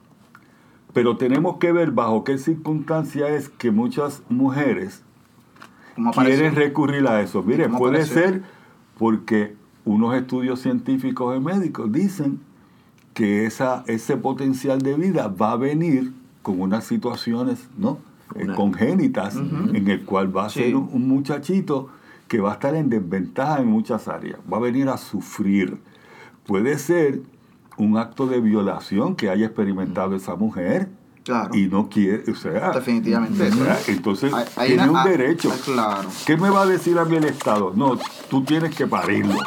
Pero tenemos que ver bajo qué circunstancia es que muchas mujeres ¿Cómo quieren recurrir a eso. Mire, ¿Cómo puede apareció? ser porque unos estudios científicos y médicos dicen que esa, ese potencial de vida va a venir con unas situaciones ¿no? Eh, congénitas en el cual va a Sí. ser un, un muchachito que va a estar en desventaja en muchas áreas, va a venir a sufrir. Puede ser un acto de violación que haya experimentado esa mujer Claro. y no quiere, o sea, Definitivamente. o sea, entonces Hay- hay tiene una- un ah, derecho. ah, claro. ¿Qué me va a decir a mí el Estado? No, tú tienes que parirlo.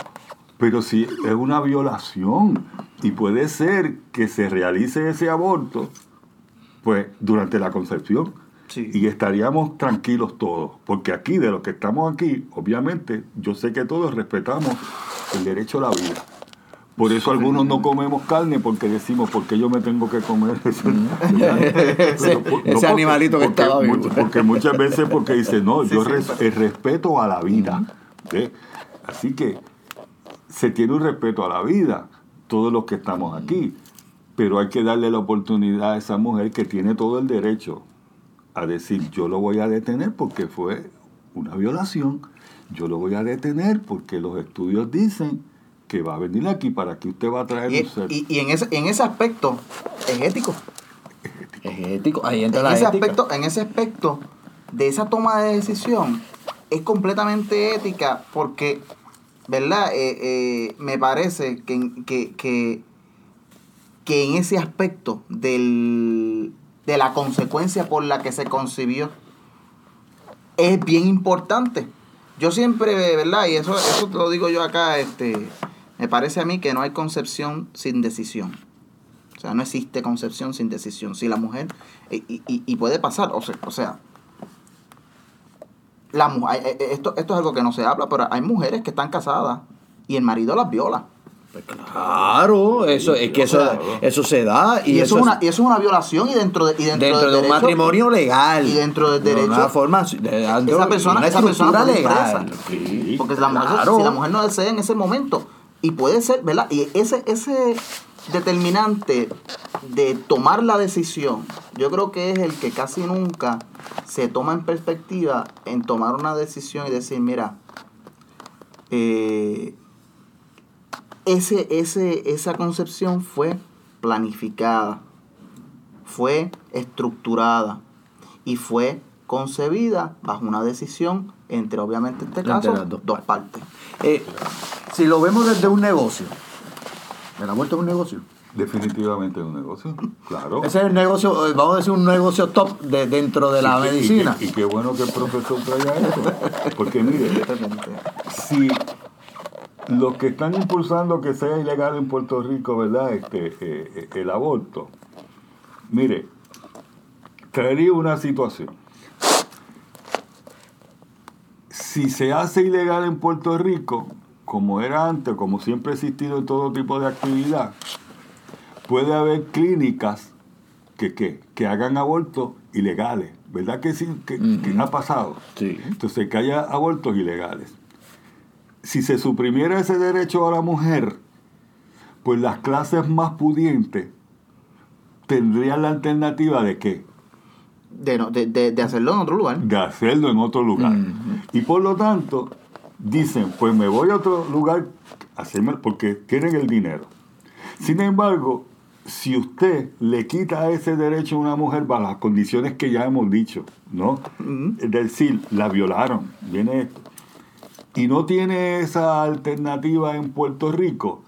Pero si es una violación y puede ser que se realice ese aborto, pues durante la concepción. Sí. Y estaríamos tranquilos todos. Porque aquí, de los que estamos aquí, obviamente, yo sé que todos respetamos el derecho a la vida. Por eso algunos no comemos carne porque decimos, ¿por qué yo me tengo que comer? Ese- porque- animalito que porque estaba vivo. porque muchas veces porque dice, no, Sí, yo sí, res- pero- el respeto a la vida. Así que se tiene un respeto a la vida, todos los que estamos aquí, pero hay que darle la oportunidad a esa mujer que tiene todo el derecho a decir, yo lo voy a detener porque fue una violación, yo lo voy a detener porque los estudios dicen que va a venir aquí para que usted va a traer Y, un ser. y- y en, ese, en ese aspecto es ético. Es ético. Ahí entra En la ese, ética. aspecto, en ese aspecto de esa toma de decisión es completamente ética porque, ¿verdad? Eh, eh, me parece que, que, que, que en ese aspecto del, de la consecuencia por la que se concibió es bien importante. Yo siempre, ¿verdad? Y eso, eso te lo digo yo acá, este, me parece a mí que no hay concepción sin decisión. O sea, no existe concepción sin decisión. Si la mujer, y, y- y puede pasar, o sea, o sea la, mu- hay- eh, esto, esto es algo que no se habla, pero hay mujeres que están casadas y el marido las viola. Pues claro, eso es que eso, eso se da y, Y, eso, es una, y eso es una violación y dentro de, y dentro dentro del de un derecho- matrimonio legal y dentro del De derecho, una forma de, de- esa persona, una esa persona legal. Sí, Porque la mujer, claro. si la mujer no desea en ese momento, y puede ser, ¿verdad? Y ese, ese determinante de tomar la decisión, yo creo que es el que casi nunca se toma en perspectiva en tomar una decisión y decir, mira, eh, ese, ese, esa concepción fue planificada, fue estructurada y fue concebida bajo una decisión entre, obviamente, en este caso, dos partes. Eh, si lo vemos desde un negocio el aborto es un negocio Definitivamente es un negocio, claro. ese es el negocio eh, vamos a decir un negocio top de, dentro de la Y qué- y medicina Y, qué bueno que el profesor traiga eso. Porque mire, si los que están impulsando que sea ilegal en Puerto Rico, ¿verdad? Este, eh, el aborto, mire, traería una situación. Si se hace ilegal en Puerto Rico, como era antes, como siempre ha existido en todo tipo de actividad, puede haber clínicas que, que, que hagan abortos ilegales. ¿Verdad que sí? Que, que ha pasado. Sí. Entonces, que haya abortos ilegales. Si se suprimiera ese derecho a la mujer, pues las clases más pudientes tendrían la alternativa de qué? De, no- de, de, de hacerlo en otro lugar. De hacerlo en otro lugar. Y por lo tanto, dicen, pues me voy a otro lugar a hacerme, porque tienen el dinero. Sin embargo, si usted le quita ese derecho a una mujer bajo las condiciones que ya hemos dicho, ¿no? Es decir, la violaron, viene esto. Y no tiene esa alternativa en Puerto Rico,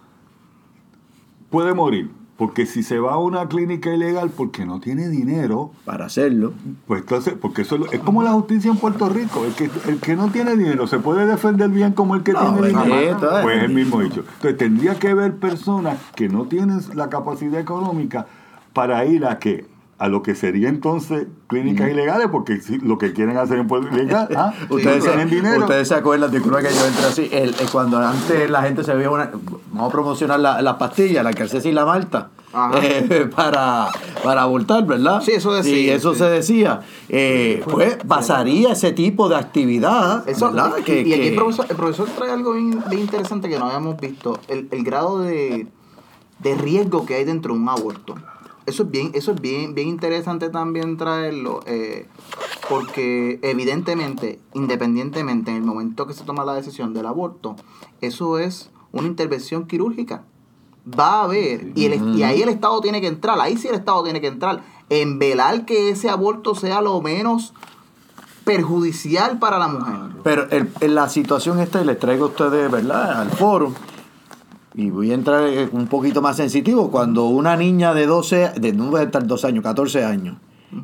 puede morir. Porque si se va a una clínica ilegal porque no tiene dinero, para hacerlo pues entonces, porque eso es, como la justicia en Puerto Rico. El que, el que no tiene dinero se puede defender bien como el que No, tiene dinero. bendito, eh. Pues es el mismo dicho. Entonces tendría que haber personas que no tienen la capacidad económica para ir a qué? A lo que sería entonces clínicas ilegales, porque si lo que quieren hacer en Puerto Rico, ¿ah? Ustedes, tienen se, dinero. ustedes se acuerdan, disculpa que yo entré así, el, el- cuando antes la gente se veía una, vamos a promocionar la, la pastilla, la calcesia y la malta, eh, para, para abortar, ¿verdad? Sí, eso decía, Y eso sí. se decía. Eh, pues pasaría ese tipo de actividad, Eso, ¿verdad? y, Que- y aquí el profesor, el profesor trae algo bien, bien interesante que no habíamos visto, el, el grado de, de riesgo que hay dentro de un aborto. Eso es bien, eso es bien, bien interesante también traerlo, eh, porque evidentemente, independientemente, en el momento que se toma la decisión del aborto, eso es una intervención quirúrgica. Va a haber, y, el, y ahí el Estado tiene que entrar, ahí sí el Estado tiene que entrar, en velar que ese aborto sea lo menos perjudicial para la mujer. Pero el- en la situación esta, y les traigo a ustedes, ¿verdad?, al foro, y voy a entrar eh, un poquito más sensitivo, cuando una niña de 12, de no voy a estar 12 años, 14 años,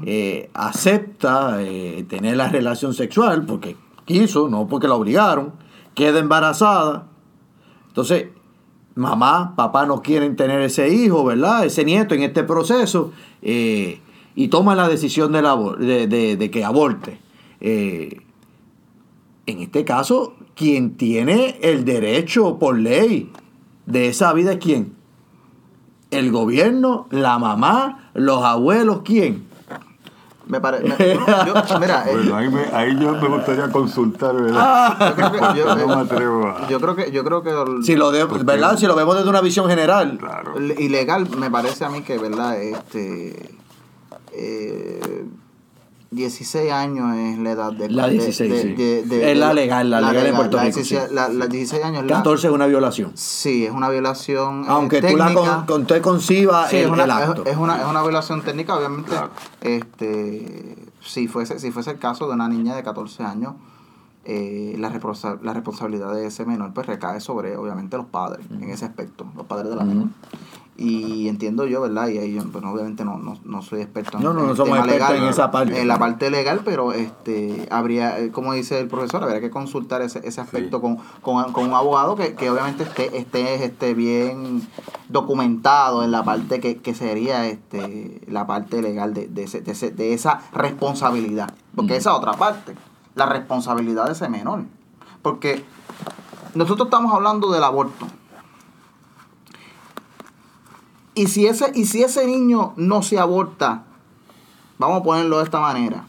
eh, acepta eh, tener la relación sexual, porque quiso, no porque la obligaron, queda embarazada, entonces mamá, papá no quieren tener ese hijo, ¿verdad?, ese nieto en este proceso, eh, y toma la decisión de, la de, de- de que aborte. Eh, en este caso, quien tiene el derecho por ley de esa vida es quién? El gobierno, la mamá, los abuelos, ¿quién? Me parece. mira, eh, Bueno, ahí, me- ahí yo me gustaría consultar, ¿verdad? yo creo que. Yo, no me atrevo a... yo creo que. Yo creo que el- Si lo de, ¿verdad? Si lo vemos desde una visión general. Claro. ilegal me parece a mí que, ¿verdad? Este. Eh, 16 años es la edad de. La de- 16, de- sí. de- de- Es la legal, la legal en Puerto la Rico, 16 sí. la- la 16 años. la- 14 es una violación. Sí, es una violación. eh, Aunque tú la con, con- usted conciba Sí, el, es, una, el es- acto. Es, una, es una violación técnica, obviamente. Este, si, fuese, si fuese el caso de una niña de 14 años, eh, la, responsa- la responsabilidad de ese menor pues recae sobre, obviamente, los padres, en ese aspecto, los padres de la menor. Y entiendo yo, ¿verdad? Y ahí yo, pues, obviamente no, no, no soy experto en, No, no, no somos expertos legal, en esa parte. En la parte legal, pero este habría, eh, como dice el profesor, habría que consultar ese, ese aspecto Sí. con, con, con un abogado que, que obviamente esté, esté este, bien documentado en la parte que, que sería este la parte legal de, de, ese- de, ese- de esa responsabilidad. Porque esa otra parte, la responsabilidad de ese menor. Porque nosotros estamos hablando del aborto. Y si ese, y si ese niño no se aborta, vamos a ponerlo de esta manera,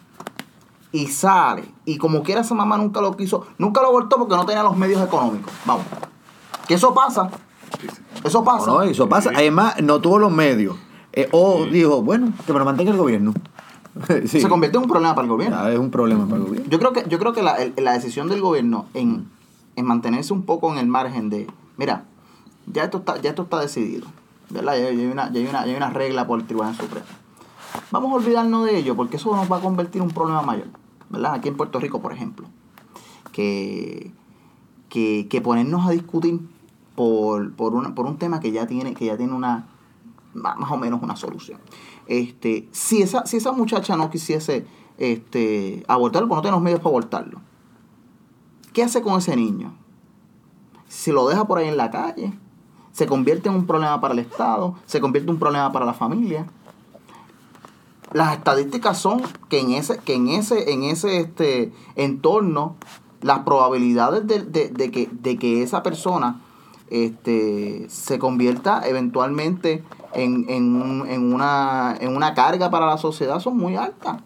y sale, y como quiera esa mamá nunca lo quiso, nunca lo abortó porque no tenía los medios económicos. Vamos. Que eso pasa. Eso pasa. No, eso pasa. Además, no tuvo los medios. Eh, o dijo, bueno, que me lo mantenga el gobierno. Sí. Se convierte en un problema para el gobierno. Ya, es un problema para el gobierno. Yo creo que, yo creo que la, el- la decisión del gobierno en, en mantenerse un poco en el margen de, mira, ya esto está, ya esto está decidido, ¿verdad? Hay una, hay una, hay una regla por el Tribunal Supremo. Vamos a olvidarnos de ello porque eso nos va a convertir en un problema mayor, ¿verdad? Aquí en Puerto Rico, por ejemplo, que, que, que ponernos a discutir por, por, una, por un tema que ya tiene, que ya tiene una, más o menos una solución. Este, si esa, si esa muchacha no quisiese este, abortarlo, pues no tiene los medios para abortarlo. ¿Qué hace con ese niño? Si lo deja por ahí en la calle, se convierte en un problema para el Estado, se convierte en un problema para la familia. Las estadísticas son que en ese, que en ese, en ese este, entorno, las probabilidades de, de- de que, de que esa persona este, se convierta eventualmente en, en, un- en una, en una carga para la sociedad son muy altas.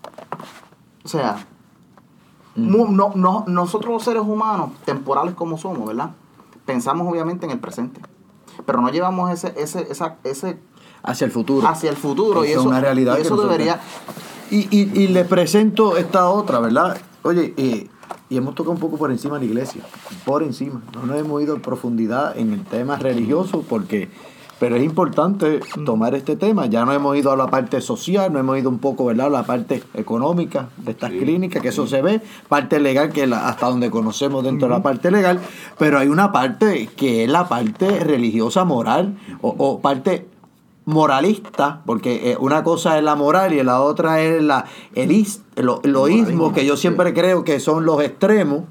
O sea, mu- no, no, nosotros los seres humanos, temporales como somos, ¿verdad? Pensamos obviamente en el presente. Pero no llevamos ese, ese, esa, ese Hacia el futuro. hacia el futuro. y Esa es eso, una realidad y eso nosotros- debería... Y, y, y le presento esta otra, ¿verdad? Oye, eh, y hemos tocado un poco por encima de la iglesia, por encima. No nos hemos ido en profundidad en el tema religioso porque, pero es importante tomar este tema. Ya no hemos ido a la parte social, no hemos ido un poco, ¿verdad? A la parte económica de estas Sí, clínicas, que eso se ve, parte legal, que es la- hasta donde conocemos dentro de la parte legal, pero hay una parte que es la parte religiosa, moral, o, o parte moralista, porque eh, una cosa es la moral y la otra es la, el is- lo, lo ismo, que yo siempre creo que son los extremos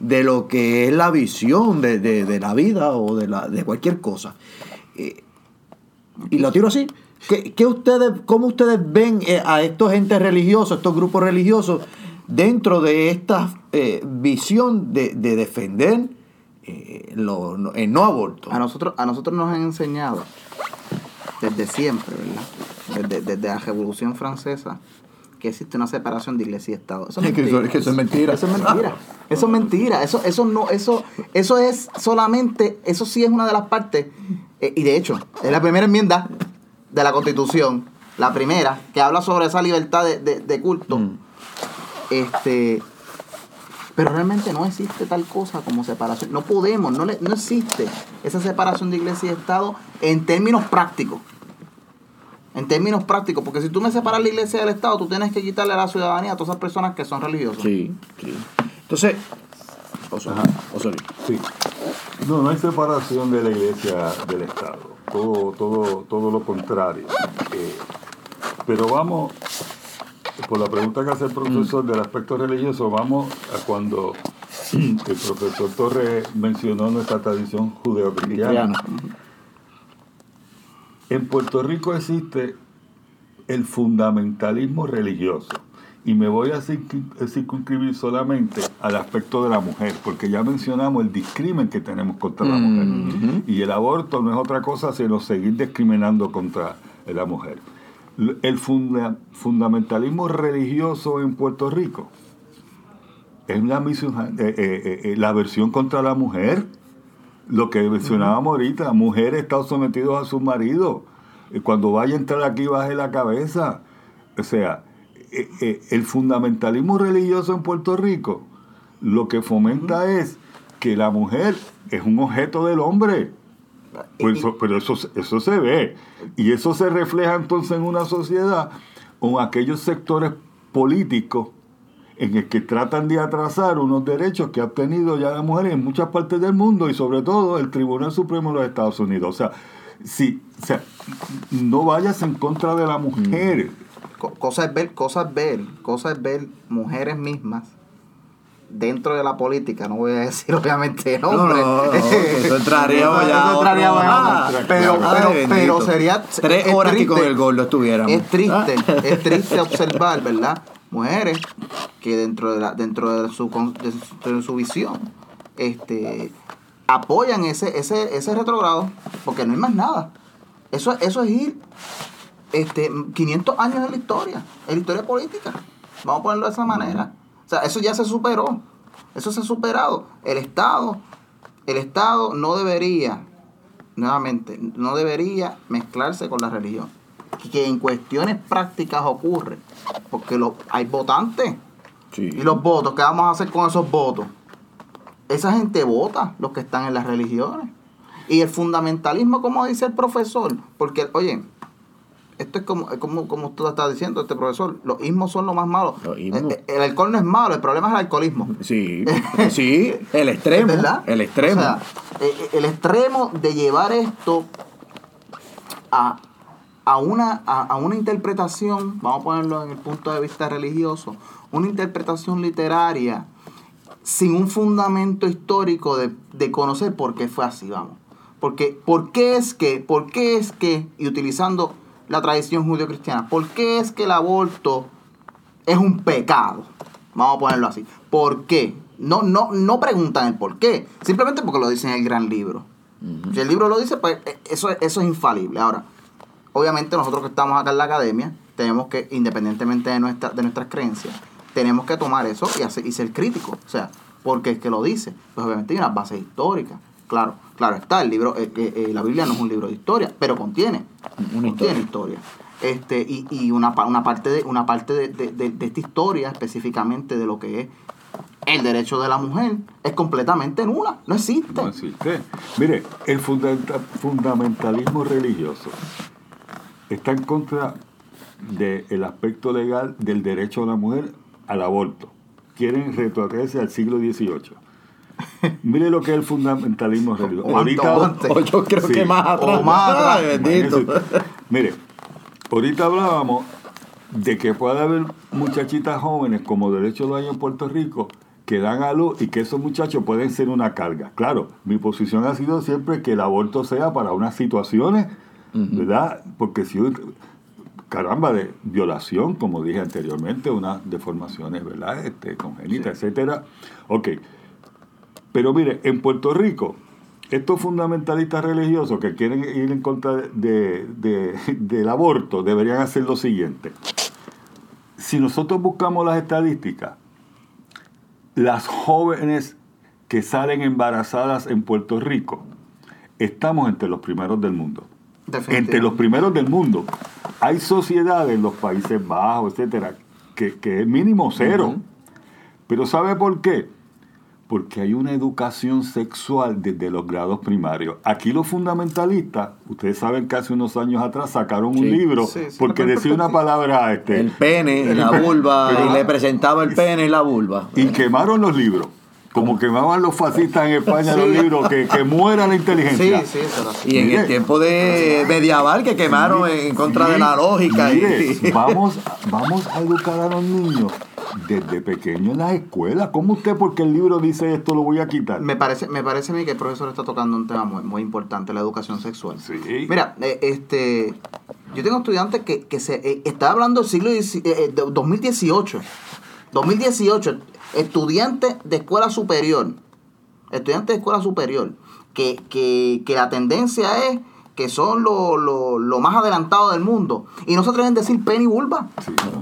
de lo que es la visión de, de- de la vida o de, la, de cualquier cosa. Eh, y lo tiro así. ¿Qué, qué ustedes, ¿Cómo ustedes ven eh, a estos entes religiosos, estos grupos religiosos, dentro de esta eh, visión de, de defender eh, lo- el no aborto? A nosotros, a nosotros nos han enseñado desde siempre, ¿verdad? Desde, desde la Revolución Francesa, que existe una separación de iglesia y Estado. Eso es mentira. que eso es mentira. Eso es mentira. Eso es mentira. Eso, eso no, eso, eso es solamente, eso sí es una de las partes, eh, y de hecho, es la primera enmienda de la Constitución, la primera, que habla sobre esa libertad de, de- de culto. Mm. Este. Pero realmente no existe tal cosa como separación. No podemos, no, le- no existe esa separación de iglesia y Estado en términos prácticos. En términos prácticos, porque si tú me separas la iglesia del Estado, tú tienes que quitarle la ciudadanía a todas esas personas que son religiosas. Sí, sí. Entonces, Osorio, Osorio. Sí. No, no hay separación de la iglesia del Estado. Todo, todo, todo lo contrario. Eh, pero vamos, por la pregunta que hace el profesor del aspecto religioso, vamos a cuando el profesor Torres mencionó nuestra tradición judeocristiana. Cristiano. En Puerto Rico existe el fundamentalismo religioso. Y me voy a circun- circunscribir solamente al aspecto de la mujer, porque ya mencionamos el discrimen que tenemos contra la mujer. Y el aborto no es otra cosa sino seguir discriminando contra la mujer. El funda- fundamentalismo religioso en Puerto Rico es la, misión- eh, eh, eh, la versión contra la mujer. Lo que mencionábamos ahorita, mujeres están sometidos a sus maridos. Cuando vaya a entrar aquí, baje la cabeza. O sea, eh, eh, el fundamentalismo religioso en Puerto Rico lo que fomenta es que la mujer es un objeto del hombre. Pues eso- pero eso, eso se ve. Y eso se refleja entonces en una sociedad con aquellos sectores políticos en el que tratan de atrasar unos derechos que ha obtenido ya la mujer en muchas partes del mundo y sobre todo el Tribunal Supremo de los Estados Unidos. O sea, si, o sea, no vayas en contra de la mujer. Co- Cosa es ver, cosa es ver, cosa es ver mujeres mismas dentro de la política, no voy a decir obviamente No, nombres. no, no, eso entraríamos ya entraríamos en Ah, pero, pero, pero sería Tres es horas que triste, con el gordo estuviéramos. Es triste, Ah. es triste observar, ¿verdad? Mujeres que dentro de la, dentro de su con- de su, de su visión, este apoyan ese, ese, ese retrogrado, porque no hay más nada. Eso, eso es ir este, 500 años en la historia, en la historia política. Vamos a ponerlo de esa manera. O sea, eso ya se superó. Eso se ha superado. El Estado, el Estado no debería, nuevamente, no debería mezclarse con la religión. Que- en cuestiones prácticas ocurre. Porque lo, hay votantes. Sí. ¿Y los votos? ¿Qué vamos a hacer con esos votos? Esa gente vota, los que están en las religiones. Y el fundamentalismo, como dice el profesor, porque, oye, esto es como, como, como usted está diciendo, este profesor, los ismos son lo más malo. Los ismos. El, el alcohol no es malo, el problema es el alcoholismo. Sí, sí, el extremo. ¿verdad? El extremo. O sea, eh, el extremo de llevar esto a, a, una, a, a una interpretación, vamos a ponerlo en el punto de vista religioso, una interpretación literaria sin un fundamento histórico de, de conocer por qué fue así, vamos. Porque, ¿por qué es que, por qué es que, y utilizando la tradición judio-cristiana, por qué es que el aborto es un pecado? Vamos a ponerlo así. ¿Por qué? No, no, no preguntan el por qué, simplemente porque lo dice en el gran libro. Si el libro lo dice, pues eh, eso, eso es infalible. Ahora, obviamente nosotros que estamos acá en la academia, tenemos que, independientemente de, nuestra, de nuestras creencias, tenemos que tomar eso y, hacer, y ser críticos. O sea, porque es que lo dice. Pues obviamente hay unas bases históricas. Claro, claro está, el libro, eh, eh, eh, la Biblia no es un libro de historia, pero contiene, Una contiene historia. Este, y, y una, una parte, de, una parte de, de- de- de esta historia, específicamente de lo que es el derecho de la mujer, es completamente nula, no existe. No existe. Mire, el fundamenta- fundamentalismo religioso está en contra del aspecto legal del derecho de la mujer al aborto. Quieren retrotraerse al siglo XVIII. Mire lo que es el fundamentalismo religioso. O antes, o antes. O yo creo Sí. que más atrás. O más atrás. Bendito. Mire, ahorita hablábamos de que puede haber muchachitas jóvenes, como derecho lo hay en Puerto Rico, que dan a luz y que esos muchachos pueden ser una carga. Claro, mi posición ha sido siempre que el aborto sea para unas situaciones, ¿verdad? Porque si, caramba, de violación, como dije anteriormente, unas deformaciones, ¿verdad? Este, congénitas, etcétera. Ok. Pero mire, en Puerto Rico, estos fundamentalistas religiosos que quieren ir en contra de, de- del aborto deberían hacer lo siguiente. Si nosotros buscamos las estadísticas, las jóvenes que salen embarazadas en Puerto Rico, estamos entre los primeros del mundo. Entre los primeros del mundo. Hay sociedades en los Países Bajos, etcétera, que, que es mínimo cero. Pero ¿sabe por qué? Porque hay una educación sexual desde los grados primarios. Aquí los fundamentalistas, ustedes saben que hace unos años atrás sacaron un Sí. libro Sí, sí, porque decía una palabra este, El pene, la vulva, y le presentaba el pene y la vulva. y quemaron los libros. Como quemaban los fascistas en España los libros, que, que muera la Sí, inteligencia. sí, eso era así. Y en Mire. el tiempo de medieval que quemaron en contra de la lógica. Mire, y- vamos, vamos a educar a los niños desde pequeños en las escuelas. ¿Cómo usted, porque el libro dice esto, lo voy a quitar? Me parece, me parece a mí que el profesor está tocando un tema muy, muy importante, la educación sexual. Sí. Mira, eh, este, yo tengo estudiantes que, que se eh, está hablando del siglo eh, eh, de 2018. 2018, estudiantes de escuela superior, estudiantes de escuela superior, que, que, que la tendencia es que son lo, lo, lo más adelantado del mundo. Y no se atreven a decir pene y vulva.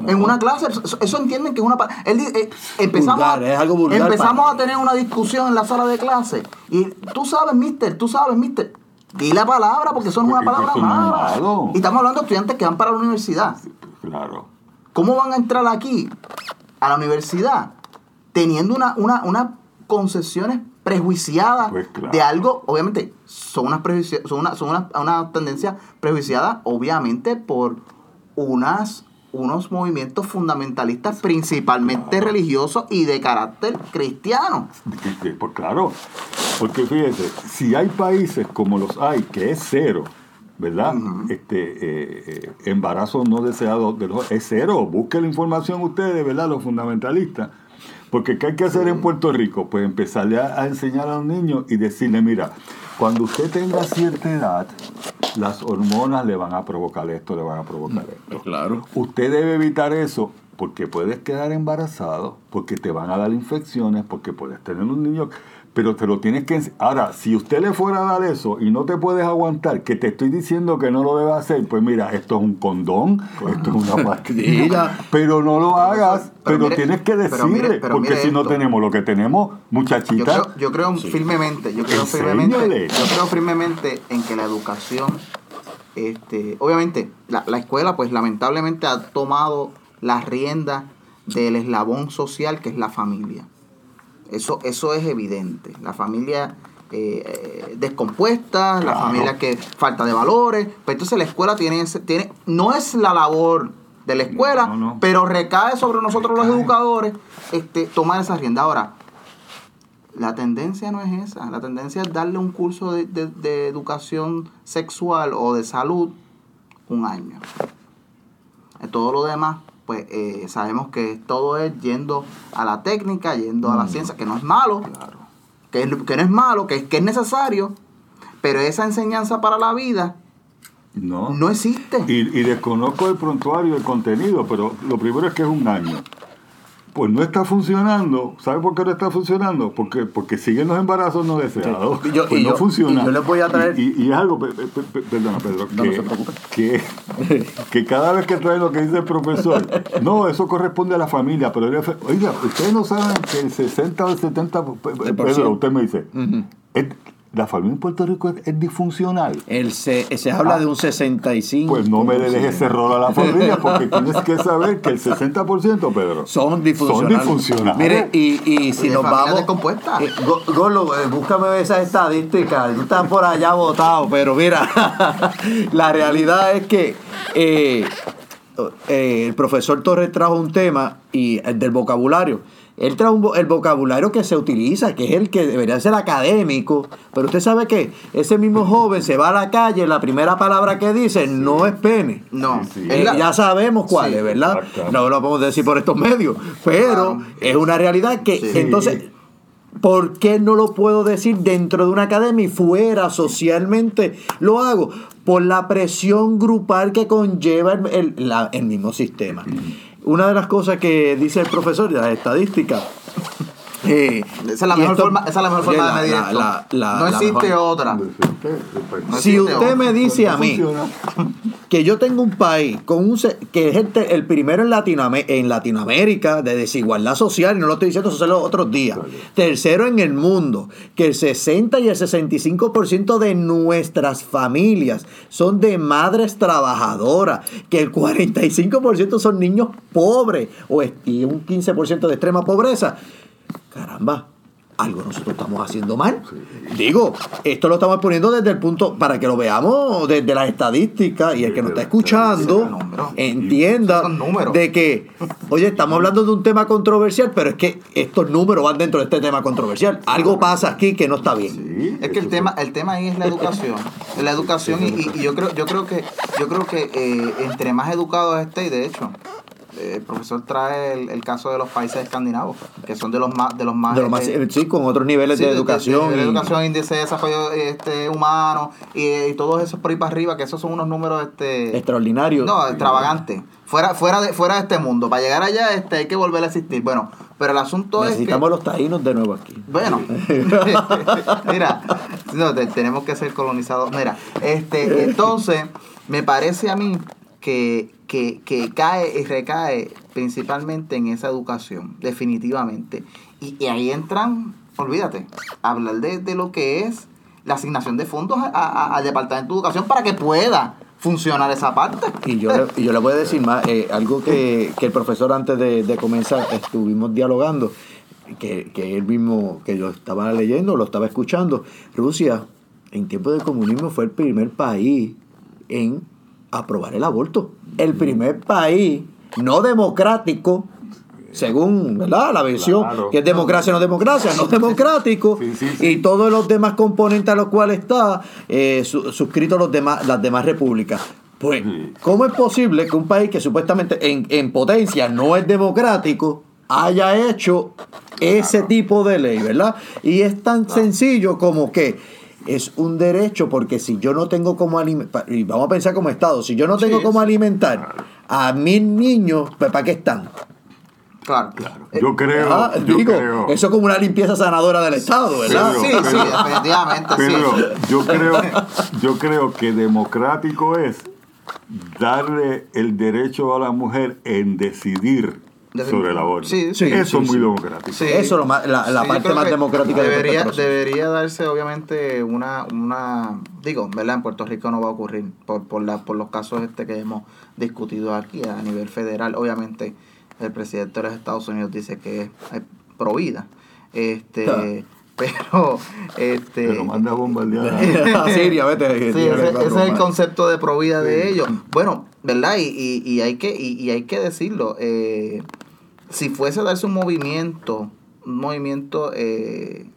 En una clase, eso, eso entienden que es una... Él, eh, empezamos Vulgar, a, es algo vulgar empezamos para- a tener una discusión en la sala de clase. Y tú sabes, mister, tú sabes, mister. Di la palabra porque es una palabra mala. malo. Y estamos hablando de estudiantes que van para la universidad. Claro. ¿Cómo van a entrar aquí a la universidad teniendo una, una, unas concepciones prejuiciadas Pues claro. de algo? Obviamente, son unas son una, son una, una tendencia prejuiciada, obviamente, por unas unos movimientos fundamentalistas principalmente religiosos y de carácter cristiano. Pues claro, porque fíjese, si hay países como los hay, que es cero, ¿verdad? este eh, eh, Embarazos no deseados de los, es cero. Busquen la información ustedes, ¿verdad? Los fundamentalistas. Porque ¿qué hay que hacer en Puerto Rico? Pues empezarle a, a enseñar a los niños y decirle, mira, cuando usted tenga cierta edad, las hormonas le van a provocar esto, le van a provocar esto. Claro. Usted debe evitar eso porque puedes quedar embarazado, porque te van a dar infecciones, porque puedes tener un niño, pero te lo tienes que... Ahora, si usted le fuera a dar eso y no te puedes aguantar, que te estoy diciendo que no lo debe hacer, pues mira, esto es un condón, esto es una pastilla, pero no lo hagas, pero, mire, tienes que pero decirle, mire, pero porque si no tenemos lo que tenemos, Yo muchachita, creo, yo creo firmemente, yo creo Enséñale. firmemente, yo creo firmemente en que la educación, este, obviamente, la, la escuela, pues lamentablemente ha tomado las riendas del eslabón social que es la familia. Eso, eso es evidente. La familia eh, eh, descompuesta, la familia que falta de valores. Pues entonces la escuela tiene, ese- tiene, no es la labor de la escuela, No, no. pero recae sobre nosotros los educadores este, tomar esa rienda. Ahora, la tendencia no es esa. La tendencia es darle un curso de, de- de educación sexual o de salud un año. Eh, Todo lo demás, pues eh, sabemos que todo es yendo a la técnica, yendo a la ciencia, que no es malo, que, es- que no es malo, que, es- que es necesario, pero esa enseñanza para la vida no. no existe. Y, y desconozco el prontuario, el contenido, pero lo primero es que es un año. Pues no está funcionando. ¿Sabe por qué no está funcionando? Porque, porque siguen los embarazos no deseados. Sí. Yo- pues no yo- funciona. y yo les voy a traer- Y, y- algo, pe- pe- pe- perdona Pedro, No, que, no que, que cada vez que trae lo que dice el profesor, no, eso corresponde a la familia, pero oiga, ustedes no saben que el 60 o el 70, pe- Pedro, usted me dice, es- la familia en Puerto Rico es, es disfuncional. El se, se habla de un 65. Pues no me le dejes ese rol a la familia porque tienes que saber que el 60%, Pedro, Son disfuncionales. Son disfuncionales. Mire, y, y si Y nos vamos. descompuestas. Eh, Go- Golo, eh, búscame esas estadísticas. Tú estás por allá votado, pero mira, la realidad es que eh, eh, el profesor Torres trajo un tema y el del vocabulario. Él trajo un vo- el vocabulario que se utiliza, que es el que debería ser académico, pero usted sabe que ese mismo joven se va a la calle, la primera palabra que dice no es pene. No, Sí, Eh, ya sabemos cuál Sí, es, ¿verdad? exacto. No lo podemos decir por estos medios, pero es una realidad que Sí. entonces, ¿por qué no lo puedo decir dentro de una academia y fuera socialmente? Lo hago por la presión grupal que conlleva el, el- la- el mismo sistema. Una de las cosas que dice el profesor de las estadísticas Esa es la mejor esto- forma, esa es la mejor forma la- de medir la- esto. la- la- no la existe mejor- otra. No Si usted otra. me dice No a mí funciona. que yo tengo un país con un que es el, te- el primero en, Latinoam- en Latinoamérica de desigualdad social, y no lo estoy diciendo eso los otros días, tercero en el mundo, que el 60 y el 65% de nuestras familias son de madres trabajadoras, que el 45% son niños pobres o y un 15% de extrema pobreza. Caramba, algo nosotros estamos haciendo mal. Digo, esto lo estamos poniendo desde el punto, para que lo veamos desde las estadísticas y el que nos está escuchando entienda de que, oye, estamos hablando de un tema controversial, pero es que estos números van dentro de este tema controversial. Algo pasa aquí que no está bien. Es que el tema, el tema ahí es la educación. La educación y, yo creo, yo creo que, yo creo que eh, entre más educados esté, y de hecho, el profesor trae el, el caso de los países escandinavos, que son de los más, de los más, De lo más, este, sí, con otros niveles Sí, de, educación. de y- educación, índice de desarrollo este, humano y, y todos esos por ahí para arriba, que esos son unos números este, extraordinarios. no, extravagantes. Fuera, fuera, de, fuera de este mundo. Para llegar allá este, hay que volver a existir. Bueno, pero el asunto Necesitamos es los taínos de nuevo aquí. Bueno, mira, no, te- tenemos que ser colonizados. Mira, este, entonces, me parece a mí que, que, que cae y recae principalmente en esa educación, definitivamente. Y, ahí entran, olvídate, hablar de, de lo que es la asignación de fondos a- a- al Departamento de Educación para que pueda funcionar esa parte. Y yo, le, yo le voy a decir más, eh, algo que, que el profesor antes de, comenzar estuvimos dialogando, que, que él mismo, que yo estaba leyendo, lo estaba escuchando. Rusia, en tiempos de comunismo, fue el primer país en aprobar el aborto. El primer país no democrático, según ¿verdad? la versión, Claro. que es democracia no democracia, no democrático, Sí, sí, sí. y todos los demás componentes a los cuales está eh, su- suscritos los demás, las demás repúblicas. Pues. ¿cómo es posible que un país que supuestamente en, en potencia no es democrático haya hecho ese tipo de ley, verdad? Y es tan sencillo como que es un derecho porque si yo no tengo como alimentar, y vamos a pensar como Estado, si yo no tengo Sí, como alimentar a mis niños, pues ¿para qué están? Claro. Eh, Yo creo, Ah, yo digo, creo. eso es como una limpieza sanadora del Estado, ¿verdad? Pedro, Sí, sí, definitivamente, Pedro, sí. yo creo, yo creo que democrático es darle el derecho a la mujer en decidir Sobre el aborto. Sí, sí, Eso sí, es muy sí. democrático. Sí. Eso es lo más- la, la parte más democrática de debería, proceso. debería darse obviamente una, una digo, ¿verdad? En Puerto Rico no va a ocurrir por, por, la, por los casos este que hemos discutido aquí a nivel federal. Obviamente el presidente de los Estados Unidos dice que es, es pro vida. Este, pero este Pero manda a bombardear. a Siria, vete. Sí, ese, ese es el concepto de provida de ellos. Bueno, ¿verdad? Y, y, y hay que y, y hay que decirlo. eh, si fuese a darse un movimiento, un movimiento eh,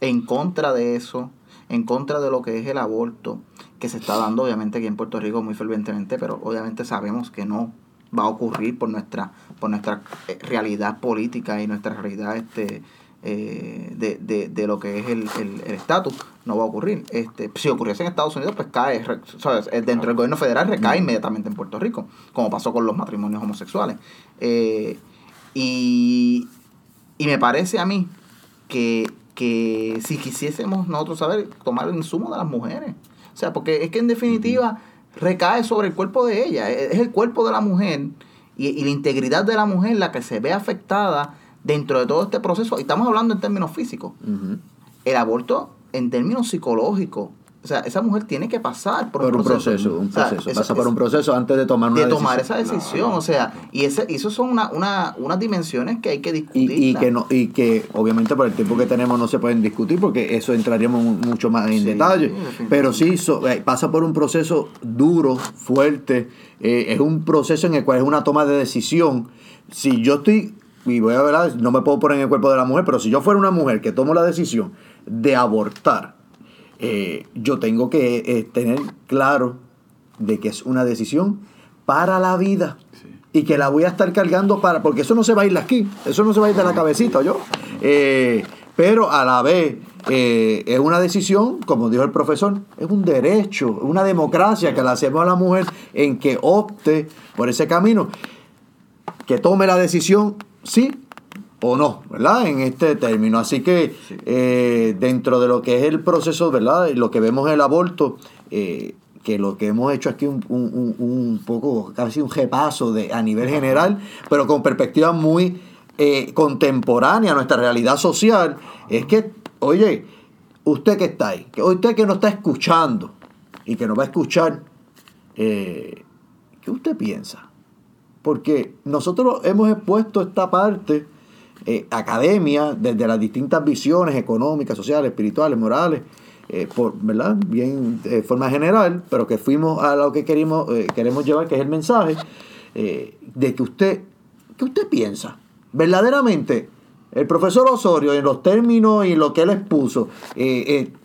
en contra de eso, en contra de lo que es el aborto, que se está dando obviamente aquí en Puerto Rico muy fervientemente, pero obviamente sabemos que no va a ocurrir por nuestra por nuestra eh, realidad política y nuestra realidad este eh, de, de, de lo que es el el- el estatus no va a ocurrir. Este si ocurriese en Estados Unidos pues cae re- ¿sabes? Eh, dentro del gobierno federal recae inmediatamente en Puerto Rico como pasó con los matrimonios homosexuales. Eh, y y me parece a mí que, que si quisiésemos nosotros saber tomar el insumo de las mujeres. O sea, porque es que en definitiva recae sobre el cuerpo de ella. Es el cuerpo de la mujer y, y la integridad de la mujer la que se ve afectada dentro de todo este proceso. Y estamos hablando en términos físicos. El aborto en términos psicológicos. O sea, esa mujer tiene que pasar por, Por un proceso, un O sea, proceso. esa- Pasa por un proceso antes de tomar una de tomar decisión. esa decisión, o sea, y ese, y eso son una, una, unas dimensiones que hay que discutir. Y, y que no y que obviamente por el tiempo que tenemos no se pueden discutir porque eso entraríamos mu- mucho más en Sí, detalle sí, pero sí so- eh, pasa por un proceso duro fuerte eh, es un proceso en el cual es una toma de decisión si yo estoy y voy a ver no me puedo poner en el cuerpo de la mujer pero si yo fuera una mujer que tomo la decisión de abortar eh, yo tengo que eh, tener claro de que es una decisión para la vida y que la voy a estar cargando para porque eso no se va a ir de aquí eso no se va a ir de la cabecita yo Eh, pero a la vez eh, es una decisión como dijo el profesor es un derecho una democracia que le hacemos a la mujer en que opte por ese camino. Que tome la decisión sí o no, ¿verdad? En este término. Así que eh, dentro de lo que es el proceso, ¿verdad? Lo que vemos el aborto, eh, que lo que hemos hecho aquí un, un, un, poco, casi un repaso de, a nivel general, pero con perspectiva muy eh, contemporánea a nuestra realidad social, es que, oye, usted que está ahí, que usted que nos está escuchando y que nos va a escuchar, ¿qué usted piensa? Porque nosotros hemos expuesto esta parte eh, academia, desde las distintas visiones económicas, sociales, espirituales, morales, eh, por, ¿verdad? Bien de forma general, pero que fuimos a lo que queremos, eh, queremos llevar, que es el mensaje, de que usted, ¿qué usted piensa? Verdaderamente, el profesor Osorio, en los términos y lo que él expuso,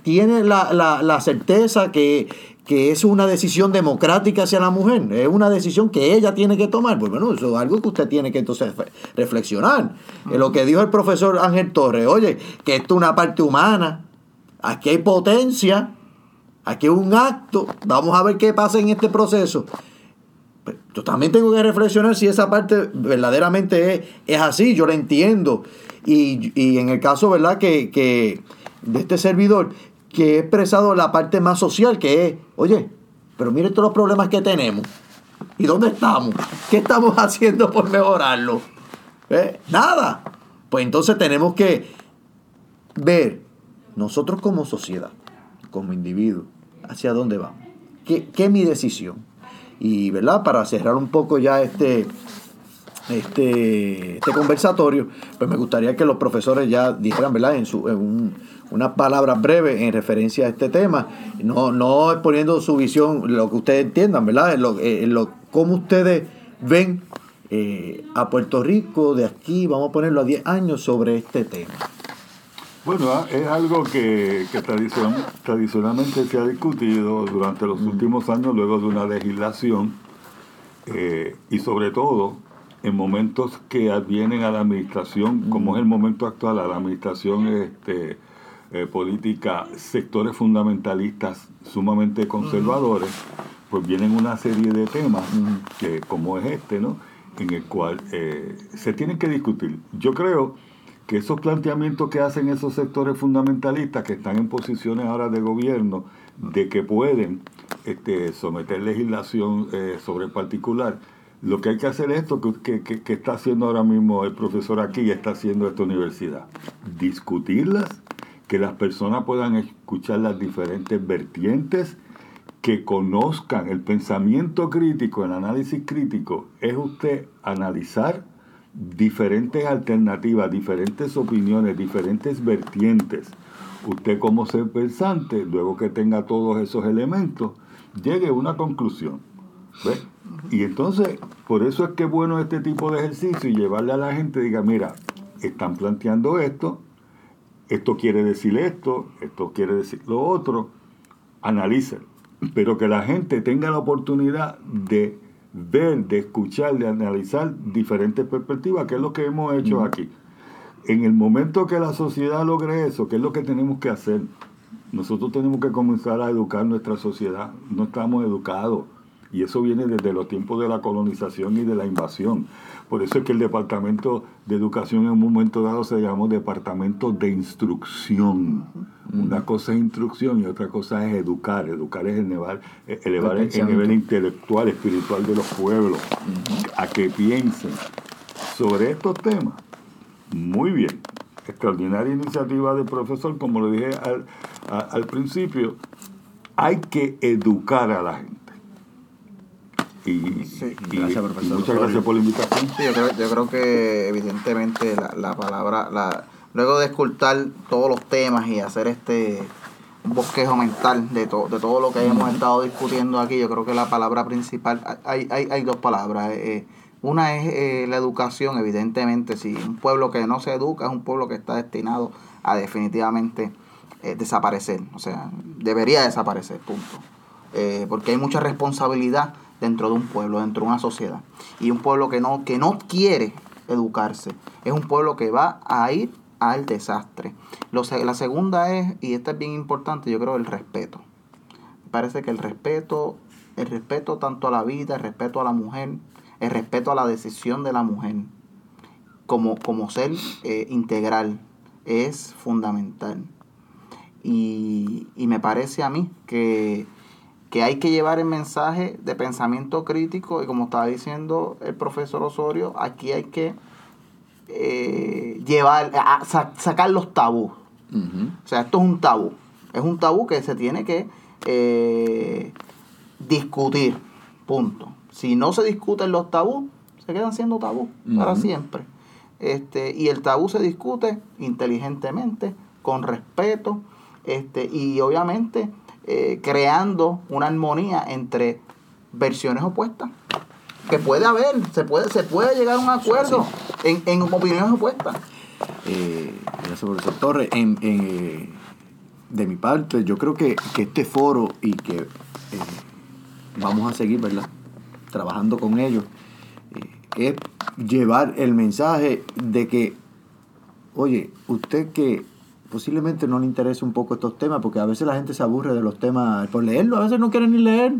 tiene la, la, la certeza que, que es una decisión democrática hacia la mujer, es una decisión que ella tiene que tomar. Pues bueno, eso es algo que usted tiene que entonces reflexionar. Lo que dijo el profesor Ángel Torres, oye, que esto es una parte humana, aquí hay potencia, aquí hay un acto, vamos a ver qué pasa en este proceso. Pues, yo también tengo que reflexionar si esa parte verdaderamente es, es así, yo la entiendo. Y, y, en el caso, ¿verdad? Que, que de este servidor, que he expresado la parte más social, que es, oye, pero miren todos los problemas que tenemos. ¿Y dónde estamos? ¿Qué estamos haciendo por mejorarlo? ¿Eh? Nada. Pues entonces tenemos que ver nosotros como sociedad, como individuo, hacia dónde vamos. ¿Qué, qué es mi decisión? Y, ¿verdad? Para cerrar un poco ya este, este, este conversatorio, pues me gustaría que los profesores ya dijeran, ¿verdad? En, su, en un, unas palabras breves en referencia a este tema, no, no exponiendo su visión, lo que ustedes entiendan, ¿verdad? En lo, en lo, cómo ustedes ven eh, a Puerto Rico de aquí, vamos a ponerlo a 10 años sobre este tema. Bueno, ah, es algo que, que tradicionalmente se ha discutido durante los últimos años luego de una legislación eh, y sobre todo en momentos que advienen a la administración, como es el momento actual, a la administración este, eh, política sectores fundamentalistas sumamente conservadores, pues vienen una serie de temas que, como es este, ¿no? en el cual eh, se tienen que discutir. Yo creo que esos planteamientos que hacen esos sectores fundamentalistas que están en posiciones ahora de gobierno, de que pueden este, someter legislación eh, sobre el particular, lo que hay que hacer es esto que, que, que, está haciendo ahora mismo el profesor aquí y está haciendo esta universidad. Discutirlas que las personas puedan escuchar las diferentes vertientes, que conozcan el pensamiento crítico, el análisis crítico, es usted analizar diferentes alternativas, diferentes opiniones, diferentes vertientes. Usted como ser pensante, luego que tenga todos esos elementos, llegue a una conclusión. Y entonces, por eso es que es bueno este tipo de ejercicio y llevarle a la gente, diga, mira, están planteando esto, esto quiere decir esto, esto quiere decir lo otro, analicen. Pero que la gente tenga la oportunidad de ver, de escuchar, de analizar diferentes perspectivas, que es lo que hemos hecho aquí. En el momento que la sociedad logre eso, ¿qué es lo que tenemos que hacer? Nosotros tenemos que comenzar a educar nuestra sociedad. No estamos educados. Y eso viene desde los tiempos de la colonización y de la invasión. Por eso es que el Departamento de Educación en un momento dado se llamó Departamento de Instrucción. Una cosa es instrucción y otra cosa es educar. Educar es elevar, elevar el, nivel intelectual, espiritual de los pueblos, a que piensen sobre estos temas. Muy bien. Extraordinaria iniciativa del profesor, como lo dije al, al principio. Hay que educar a la gente y, gracias, profesor. muchas gracias por la invitación. yo, creo, yo creo que evidentemente la, la palabra, la, luego de escultar todos los temas y hacer este bosquejo mental de, to, de todo lo que hemos estado discutiendo aquí, yo creo que la palabra principal, hay, hay, hay dos palabras. Eh, eh, una es eh, la educación, evidentemente, si un pueblo que no se educa es un pueblo que está destinado a definitivamente desaparecer, o sea, debería desaparecer, punto. porque hay mucha responsabilidad dentro de un pueblo, dentro de una sociedad. Y un pueblo que no, que no quiere educarse es un pueblo que va a ir al desastre. la segunda es, y esta es bien importante, yo creo, el respeto. Me parece que el respeto, el respeto tanto a la vida, el respeto a la mujer, el respeto a la decisión de la mujer, como, como ser eh, integral es fundamental. Y, y me parece a mí que, que hay que llevar el mensaje de pensamiento crítico y como estaba diciendo el profesor Osorio, aquí hay que eh, llevar, a, sacar los tabús. O sea, esto es un tabú. Es un tabú que se tiene que eh, discutir. Punto. Si no se discuten los tabús, se quedan siendo tabú para siempre. Este, y el tabú se discute inteligentemente, con respeto, este, y obviamente eh, creando una armonía entre versiones opuestas. Que puede haber, se puede, se puede llegar a un acuerdo en, en opiniones opuestas. Eh, gracias, profesor Torres. En, en, eh, de mi parte, yo creo que, que este foro y que eh, vamos a seguir, ¿verdad? Trabajando con ellos, eh, es llevar el mensaje de que, oye, usted que posiblemente no le interese un poco estos temas, porque a veces la gente se aburre de los temas por leerlo, a veces no quieren ni leer,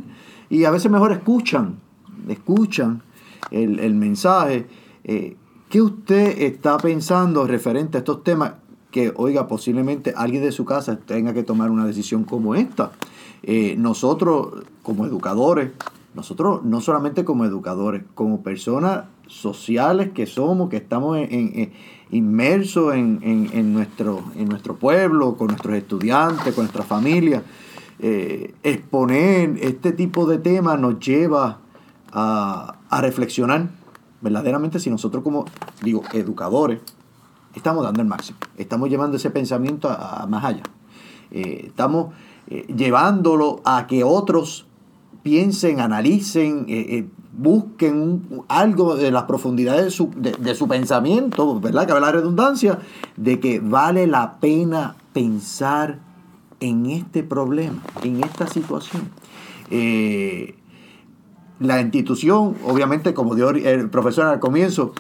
y a veces mejor escuchan, escuchan el, el mensaje. Eh, ¿Qué usted está pensando referente a estos temas? Que, oiga, posiblemente alguien de su casa tenga que tomar una decisión como esta. Eh, nosotros, como educadores, nosotros no solamente como educadores, como personas sociales que somos, que estamos en- inmersos en, en- en nuestro, en nuestro pueblo, con nuestros estudiantes, con nuestra familia, eh, exponer este tipo de temas nos lleva a, a reflexionar verdaderamente si nosotros como, digo, educadores, estamos dando el máximo, estamos llevando ese pensamiento a, más allá. Eh, estamos eh, llevándolo a que otros piensen, analicen, busquen algo de las profundidades de su, de, de su pensamiento, ¿verdad? Que la redundancia, de que vale la pena pensar en este problema, en esta situación. Eh, la institución, obviamente, como dio el profesor al comienzo,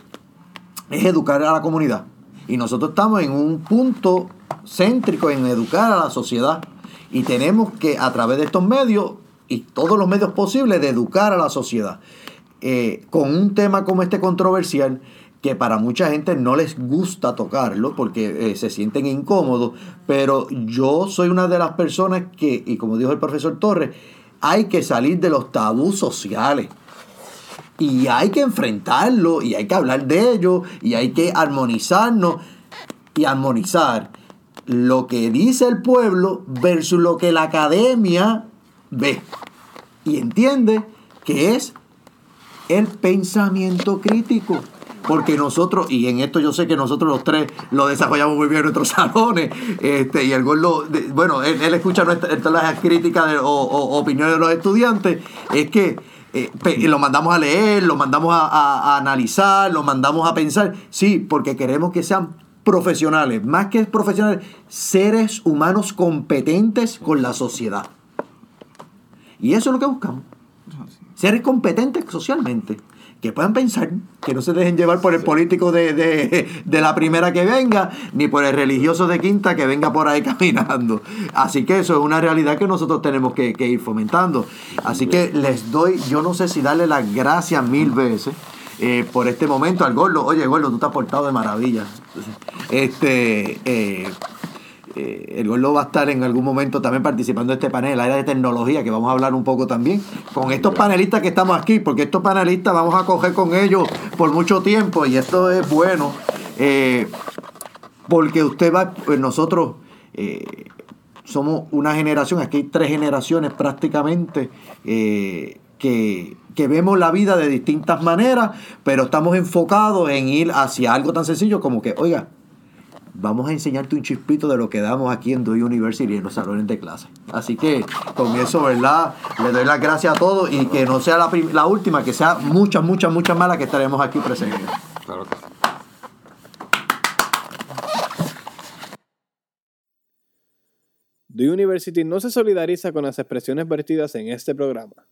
es educar a la comunidad. Y nosotros estamos en un punto céntrico en educar a la sociedad. Y tenemos que, a través de estos medios y todos los medios posibles, de educar a la sociedad. Eh, con un tema como este controversial, que para mucha gente no les gusta tocarlo porque eh, se sienten incómodos, pero yo soy una de las personas que, y como dijo el profesor Torres, hay que salir de los tabús sociales. Y hay que enfrentarlo, y hay que hablar de ello, y hay que armonizarnos y armonizar lo que dice el pueblo versus lo que la academia ve. Y entiende que es el pensamiento crítico. Porque nosotros, y en esto yo sé que nosotros los tres lo desarrollamos muy bien en nuestros salones, este, y el gordo, bueno, él, escucha nuestra- todas las críticas o, opiniones de los estudiantes, es que eh, lo mandamos a leer, lo mandamos a analizar, lo mandamos a pensar, sí, porque queremos que sean profesionales, más que profesionales, seres humanos competentes con la sociedad. Y eso es lo que buscamos seres competentes socialmente, que puedan pensar, que no se dejen llevar por el político de, de- de la primera que venga, ni por el religioso de quinta que venga por ahí caminando. Así que eso es una realidad que nosotros tenemos que, que ir fomentando. Así que les doy, yo no sé si darle las gracias mil veces. eh, por este momento al Gordo, oye Gordo, tú te has portado de maravilla. Este, eh, eh, el Gordo va a estar en algún momento también participando de este panel, el área de tecnología, que vamos a hablar un poco también con estos panelistas que estamos aquí, porque estos panelistas vamos a coger con ellos por mucho tiempo y esto es bueno, eh, porque usted va, pues nosotros eh, somos una generación, aquí hay tres generaciones prácticamente, eh, que, que vemos la vida de distintas maneras, pero estamos enfocados en ir hacia algo tan sencillo como que, oiga, vamos a enseñarte un chispito de lo que damos aquí en Dewey University en los salones de clase. Así que con eso, ¿verdad? Le doy las gracias a todos y que no sea la última, que sea muchas, muchas, muchas más las que estaremos aquí presentes. Claro que sí. The University no se solidariza con las expresiones vertidas en este programa.